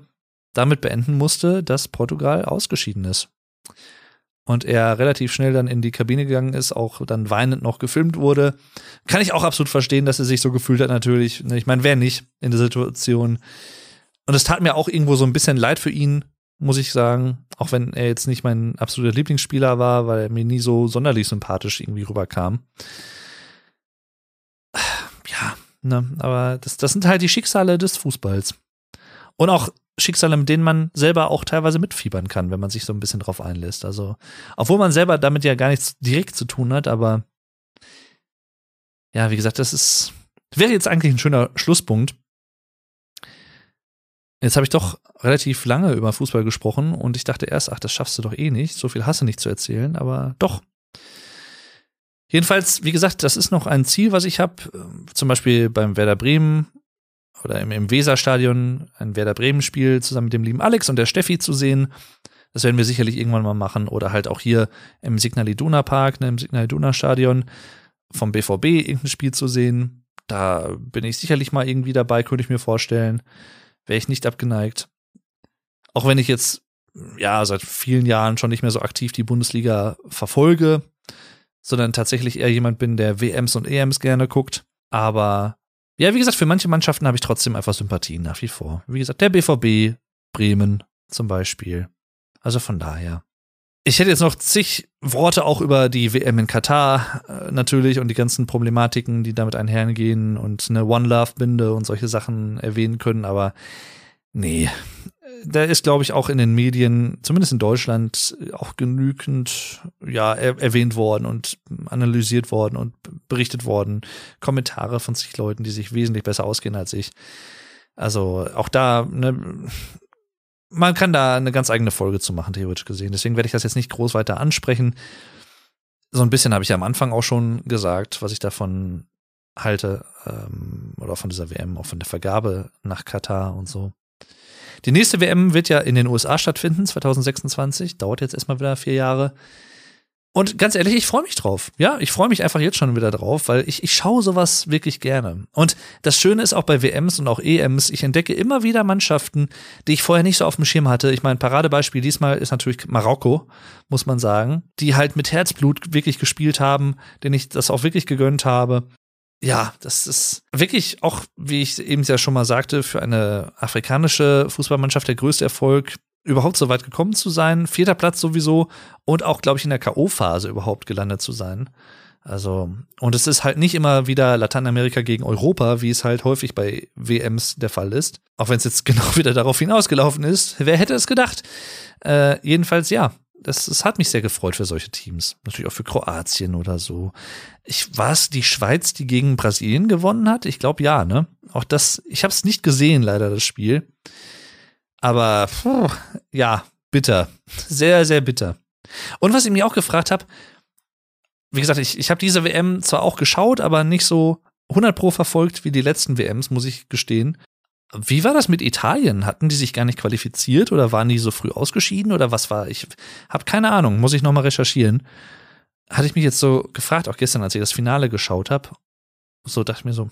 [SPEAKER 1] damit beenden musste, dass Portugal ausgeschieden ist. Und er relativ schnell dann in die Kabine gegangen ist, auch dann weinend noch gefilmt wurde. Kann ich auch absolut verstehen, dass er sich so gefühlt hat, natürlich. Ich meine, wer nicht in der Situation. Und es tat mir auch irgendwo so ein bisschen leid für ihn, muss ich sagen. Auch wenn er jetzt nicht mein absoluter Lieblingsspieler war, weil er mir nie so sonderlich sympathisch irgendwie rüberkam. Ja, Ne? Aber das, das sind halt die Schicksale des Fußballs. Und auch Schicksale, mit denen man selber auch teilweise mitfiebern kann, wenn man sich so ein bisschen drauf einlässt. Also, obwohl man selber damit ja gar nichts direkt zu tun hat, aber ja, wie gesagt, das ist, wäre jetzt eigentlich ein schöner Schlusspunkt. Jetzt habe ich doch relativ lange über Fußball gesprochen und ich dachte erst, ach, das schaffst du doch eh nicht. So viel hast du nicht zu erzählen, aber doch. Jedenfalls, wie gesagt, das ist noch ein Ziel, was ich habe. Zum Beispiel beim Werder Bremen oder im, im Weserstadion ein Werder Bremen-Spiel zusammen mit dem lieben Alex und der Steffi zu sehen. Das werden wir sicherlich irgendwann mal machen. Oder halt auch hier im Signal Iduna Park, ne, im Signal Iduna Stadion vom BVB irgendein Spiel zu sehen. Da bin ich sicherlich mal irgendwie dabei, könnte ich mir vorstellen. Wäre ich nicht abgeneigt. Auch wenn ich jetzt, ja, seit vielen Jahren schon nicht mehr so aktiv die Bundesliga verfolge, sondern tatsächlich eher jemand bin, der WMs und EMs gerne guckt. Aber ja, wie gesagt, für manche Mannschaften habe ich trotzdem einfach Sympathien nach wie vor. Wie gesagt, der BVB, Bremen zum Beispiel. Also von daher. Ich hätte jetzt noch zig Worte auch über die WM in Katar äh, natürlich und die ganzen Problematiken, die damit einhergehen und eine One Love Binde und solche Sachen erwähnen können, aber nee, da ist glaube ich auch in den Medien, zumindest in Deutschland, auch genügend ja er erwähnt worden und analysiert worden und berichtet worden, Kommentare von sich Leuten, die sich wesentlich besser ausgehen als ich. Also auch da ne, man kann da eine ganz eigene Folge zu machen, theoretisch gesehen. Deswegen werde ich das jetzt nicht groß weiter ansprechen. So ein bisschen habe ich ja am Anfang auch schon gesagt, was ich davon halte, ähm, oder von dieser WM, auch von der Vergabe nach Katar und so. Die nächste WM wird ja in den USA stattfinden, 2026. Dauert jetzt erstmal wieder vier Jahre. Und ganz ehrlich, ich freue mich drauf. Ja, ich freue mich einfach jetzt schon wieder drauf, weil ich, ich schaue sowas wirklich gerne. Und das Schöne ist auch bei WMs und auch EMs, ich entdecke immer wieder Mannschaften, die ich vorher nicht so auf dem Schirm hatte. Ich meine, Paradebeispiel diesmal ist natürlich Marokko, muss man sagen, die halt mit Herzblut wirklich gespielt haben, denen ich das auch wirklich gegönnt habe. Ja, das ist wirklich auch, wie ich eben ja schon mal sagte, für eine afrikanische Fußballmannschaft der größte Erfolg überhaupt so weit gekommen zu sein. Vierter Platz sowieso und auch, glaube ich, in der K.O.-Phase überhaupt gelandet zu sein. Also, und es ist halt nicht immer wieder Lateinamerika gegen Europa, wie es halt häufig bei WMs der Fall ist. Auch wenn es jetzt genau wieder darauf hinausgelaufen ist. Wer hätte es gedacht? Äh, jedenfalls ja. Das, das hat mich sehr gefreut für solche Teams. Natürlich auch für Kroatien oder so. Ich war es die Schweiz, die gegen Brasilien gewonnen hat? Ich glaube ja, ne? Auch das, ich habe es nicht gesehen, leider, das Spiel. Aber puh, ja, bitter. Sehr, sehr bitter. Und was ich mich auch gefragt habe, wie gesagt, ich, ich habe diese WM zwar auch geschaut, aber nicht so 100 pro verfolgt wie die letzten WMs, muss ich gestehen. Wie war das mit Italien? Hatten die sich gar nicht qualifiziert oder waren die so früh ausgeschieden oder was war? Ich habe keine Ahnung, muss ich nochmal recherchieren. Hatte ich mich jetzt so gefragt, auch gestern, als ich das Finale geschaut habe. So dachte ich mir so,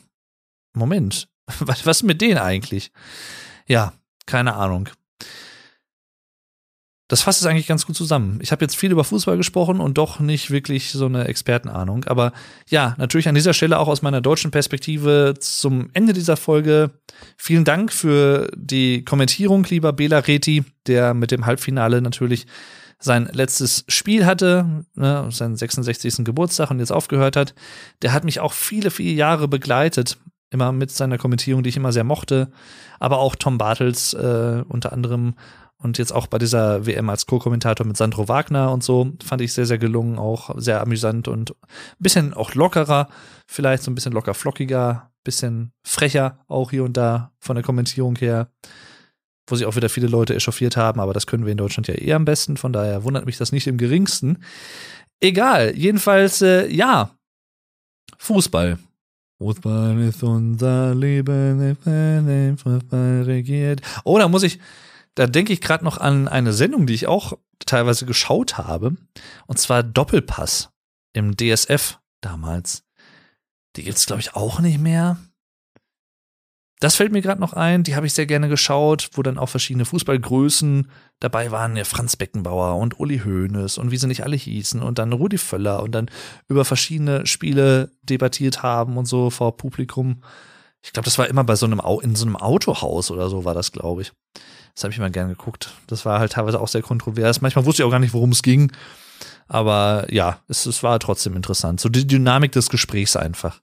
[SPEAKER 1] Moment, was, was ist mit denen eigentlich? Ja, keine Ahnung. Das fasst es eigentlich ganz gut zusammen. Ich habe jetzt viel über Fußball gesprochen und doch nicht wirklich so eine Expertenahnung. Aber ja, natürlich an dieser Stelle auch aus meiner deutschen Perspektive zum Ende dieser Folge. Vielen Dank für die Kommentierung, lieber Bela Reti, der mit dem Halbfinale natürlich sein letztes Spiel hatte, ne, seinen 66. Geburtstag und jetzt aufgehört hat. Der hat mich auch viele, viele Jahre begleitet immer mit seiner Kommentierung, die ich immer sehr mochte. Aber auch Tom Bartels äh, unter anderem und jetzt auch bei dieser WM als Co-Kommentator mit Sandro Wagner und so fand ich sehr, sehr gelungen, auch sehr amüsant und ein bisschen auch lockerer, vielleicht so ein bisschen locker flockiger, bisschen frecher auch hier und da von der Kommentierung her, wo sich auch wieder viele Leute echauffiert haben, aber das können wir in Deutschland ja eher am besten, von daher wundert mich das nicht im geringsten. Egal, jedenfalls, äh, ja, Fußball. Fußball ist unser Leben, Fußball regiert. Oh, da muss ich, da denke ich gerade noch an eine Sendung, die ich auch teilweise geschaut habe. Und zwar Doppelpass im DSF damals. Die gibt's glaube ich, auch nicht mehr. Das fällt mir gerade noch ein, die habe ich sehr gerne geschaut, wo dann auch verschiedene Fußballgrößen dabei waren, ja, Franz Beckenbauer und Uli Hoeneß und wie sie nicht alle hießen und dann Rudi Völler und dann über verschiedene Spiele debattiert haben und so vor Publikum. Ich glaube, das war immer bei so einem in so einem Autohaus oder so war das, glaube ich. Das habe ich mal gerne geguckt. Das war halt teilweise auch sehr kontrovers. Manchmal wusste ich auch gar nicht, worum es ging. Aber ja, es, es war trotzdem interessant. So die Dynamik des Gesprächs einfach.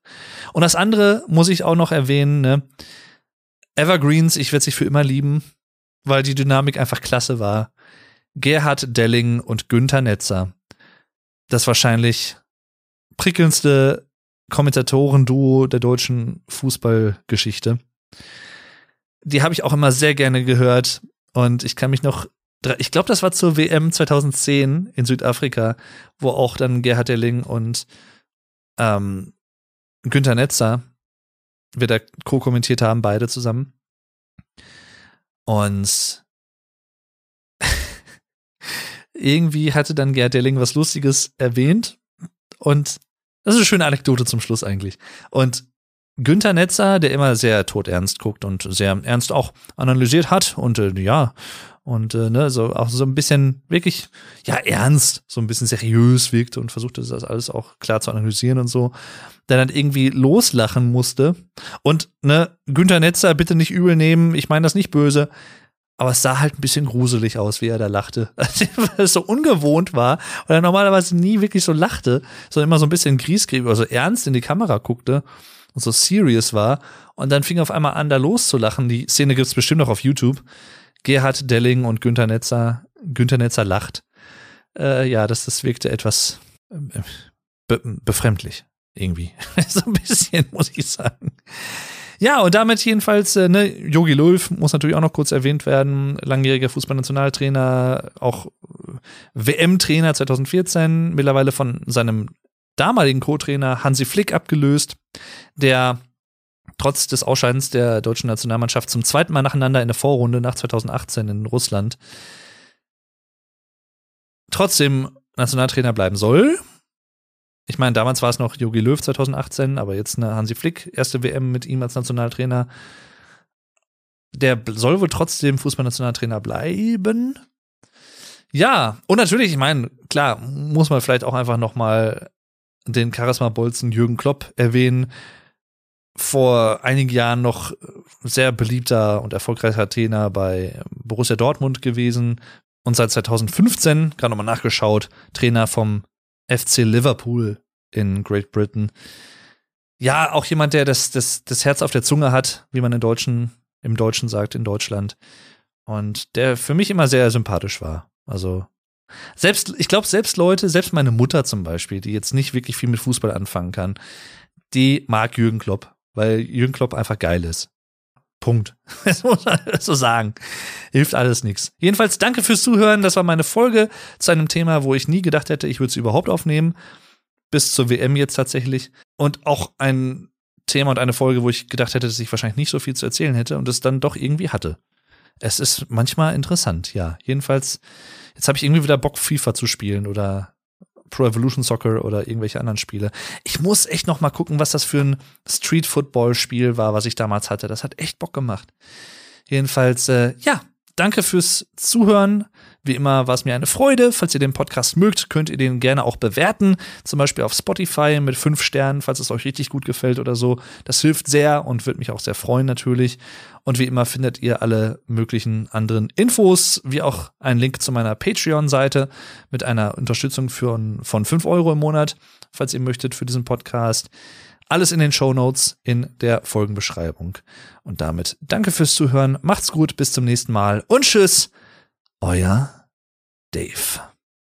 [SPEAKER 1] Und das andere muss ich auch noch erwähnen, ne? Evergreens, ich werde sich für immer lieben, weil die Dynamik einfach klasse war. Gerhard Delling und Günther Netzer. Das wahrscheinlich prickelndste Kommentatoren-Duo der deutschen Fußballgeschichte. Die habe ich auch immer sehr gerne gehört. Und ich kann mich noch, ich glaube, das war zur WM 2010 in Südafrika, wo auch dann Gerhard Delling und ähm, Günther Netzer wir da co-kommentiert haben, beide zusammen. Und irgendwie hatte dann Gerd Delling was Lustiges erwähnt. Und das ist eine schöne Anekdote zum Schluss eigentlich. Und Günther Netzer, der immer sehr todernst guckt und sehr ernst auch analysiert hat und äh, ja, und äh, ne, so auch so ein bisschen wirklich, ja, ernst, so ein bisschen seriös wirkt und versuchte das alles auch klar zu analysieren und so, der dann irgendwie loslachen musste. Und ne, Günther Netzer bitte nicht übel nehmen, ich meine das nicht böse, aber es sah halt ein bisschen gruselig aus, wie er da lachte. Weil es so ungewohnt war, weil er normalerweise nie wirklich so lachte, sondern immer so ein bisschen griesgräbig, also ernst in die Kamera guckte und so serious war. Und dann fing auf einmal an, da loszulachen. Die Szene gibt's bestimmt noch auf YouTube. Gerhard Delling und Günther Netzer, Günther Netzer lacht. Äh, ja, das, das wirkte etwas äh, be befremdlich. Irgendwie. so ein bisschen, muss ich sagen. Ja, und damit jedenfalls, äh, ne, Jogi Löw muss natürlich auch noch kurz erwähnt werden, langjähriger Fußballnationaltrainer, auch WM-Trainer 2014, mittlerweile von seinem damaligen Co-Trainer Hansi Flick abgelöst, der trotz des Ausscheidens der deutschen Nationalmannschaft zum zweiten Mal nacheinander in der Vorrunde nach 2018 in Russland trotzdem Nationaltrainer bleiben soll. Ich meine, damals war es noch Jogi Löw 2018, aber jetzt eine Hansi Flick, erste WM mit ihm als Nationaltrainer. Der soll wohl trotzdem Fußballnationaltrainer bleiben. Ja, und natürlich, ich meine, klar, muss man vielleicht auch einfach noch mal den Charisma-Bolzen Jürgen Klopp erwähnen. Vor einigen Jahren noch sehr beliebter und erfolgreicher Trainer bei Borussia Dortmund gewesen und seit 2015, gerade nochmal nachgeschaut, Trainer vom FC Liverpool in Great Britain. Ja, auch jemand, der das, das, das Herz auf der Zunge hat, wie man in Deutschen, im Deutschen sagt, in Deutschland. Und der für mich immer sehr sympathisch war. Also, selbst, ich glaube, selbst Leute, selbst meine Mutter zum Beispiel, die jetzt nicht wirklich viel mit Fußball anfangen kann, die mag Jürgen Klopp, weil Jürgen Klopp einfach geil ist. Punkt. Das muss man so sagen. Hilft alles nichts. Jedenfalls danke fürs Zuhören. Das war meine Folge zu einem Thema, wo ich nie gedacht hätte, ich würde es überhaupt aufnehmen. Bis zur WM jetzt tatsächlich. Und auch ein Thema und eine Folge, wo ich gedacht hätte, dass ich wahrscheinlich nicht so viel zu erzählen hätte und es dann doch irgendwie hatte. Es ist manchmal interessant, ja. Jedenfalls, jetzt habe ich irgendwie wieder Bock, FIFA zu spielen oder Pro Evolution Soccer oder irgendwelche anderen Spiele. Ich muss echt noch mal gucken, was das für ein Street Football Spiel war, was ich damals hatte. Das hat echt Bock gemacht. Jedenfalls, äh, ja, danke fürs Zuhören. Wie immer war es mir eine Freude. Falls ihr den Podcast mögt, könnt ihr den gerne auch bewerten. Zum Beispiel auf Spotify mit fünf Sternen, falls es euch richtig gut gefällt oder so. Das hilft sehr und wird mich auch sehr freuen natürlich. Und wie immer findet ihr alle möglichen anderen Infos, wie auch einen Link zu meiner Patreon-Seite mit einer Unterstützung für, von fünf Euro im Monat, falls ihr möchtet, für diesen Podcast. Alles in den Show Notes in der Folgenbeschreibung. Und damit danke fürs Zuhören, macht's gut, bis zum nächsten Mal und tschüss, euer Dave.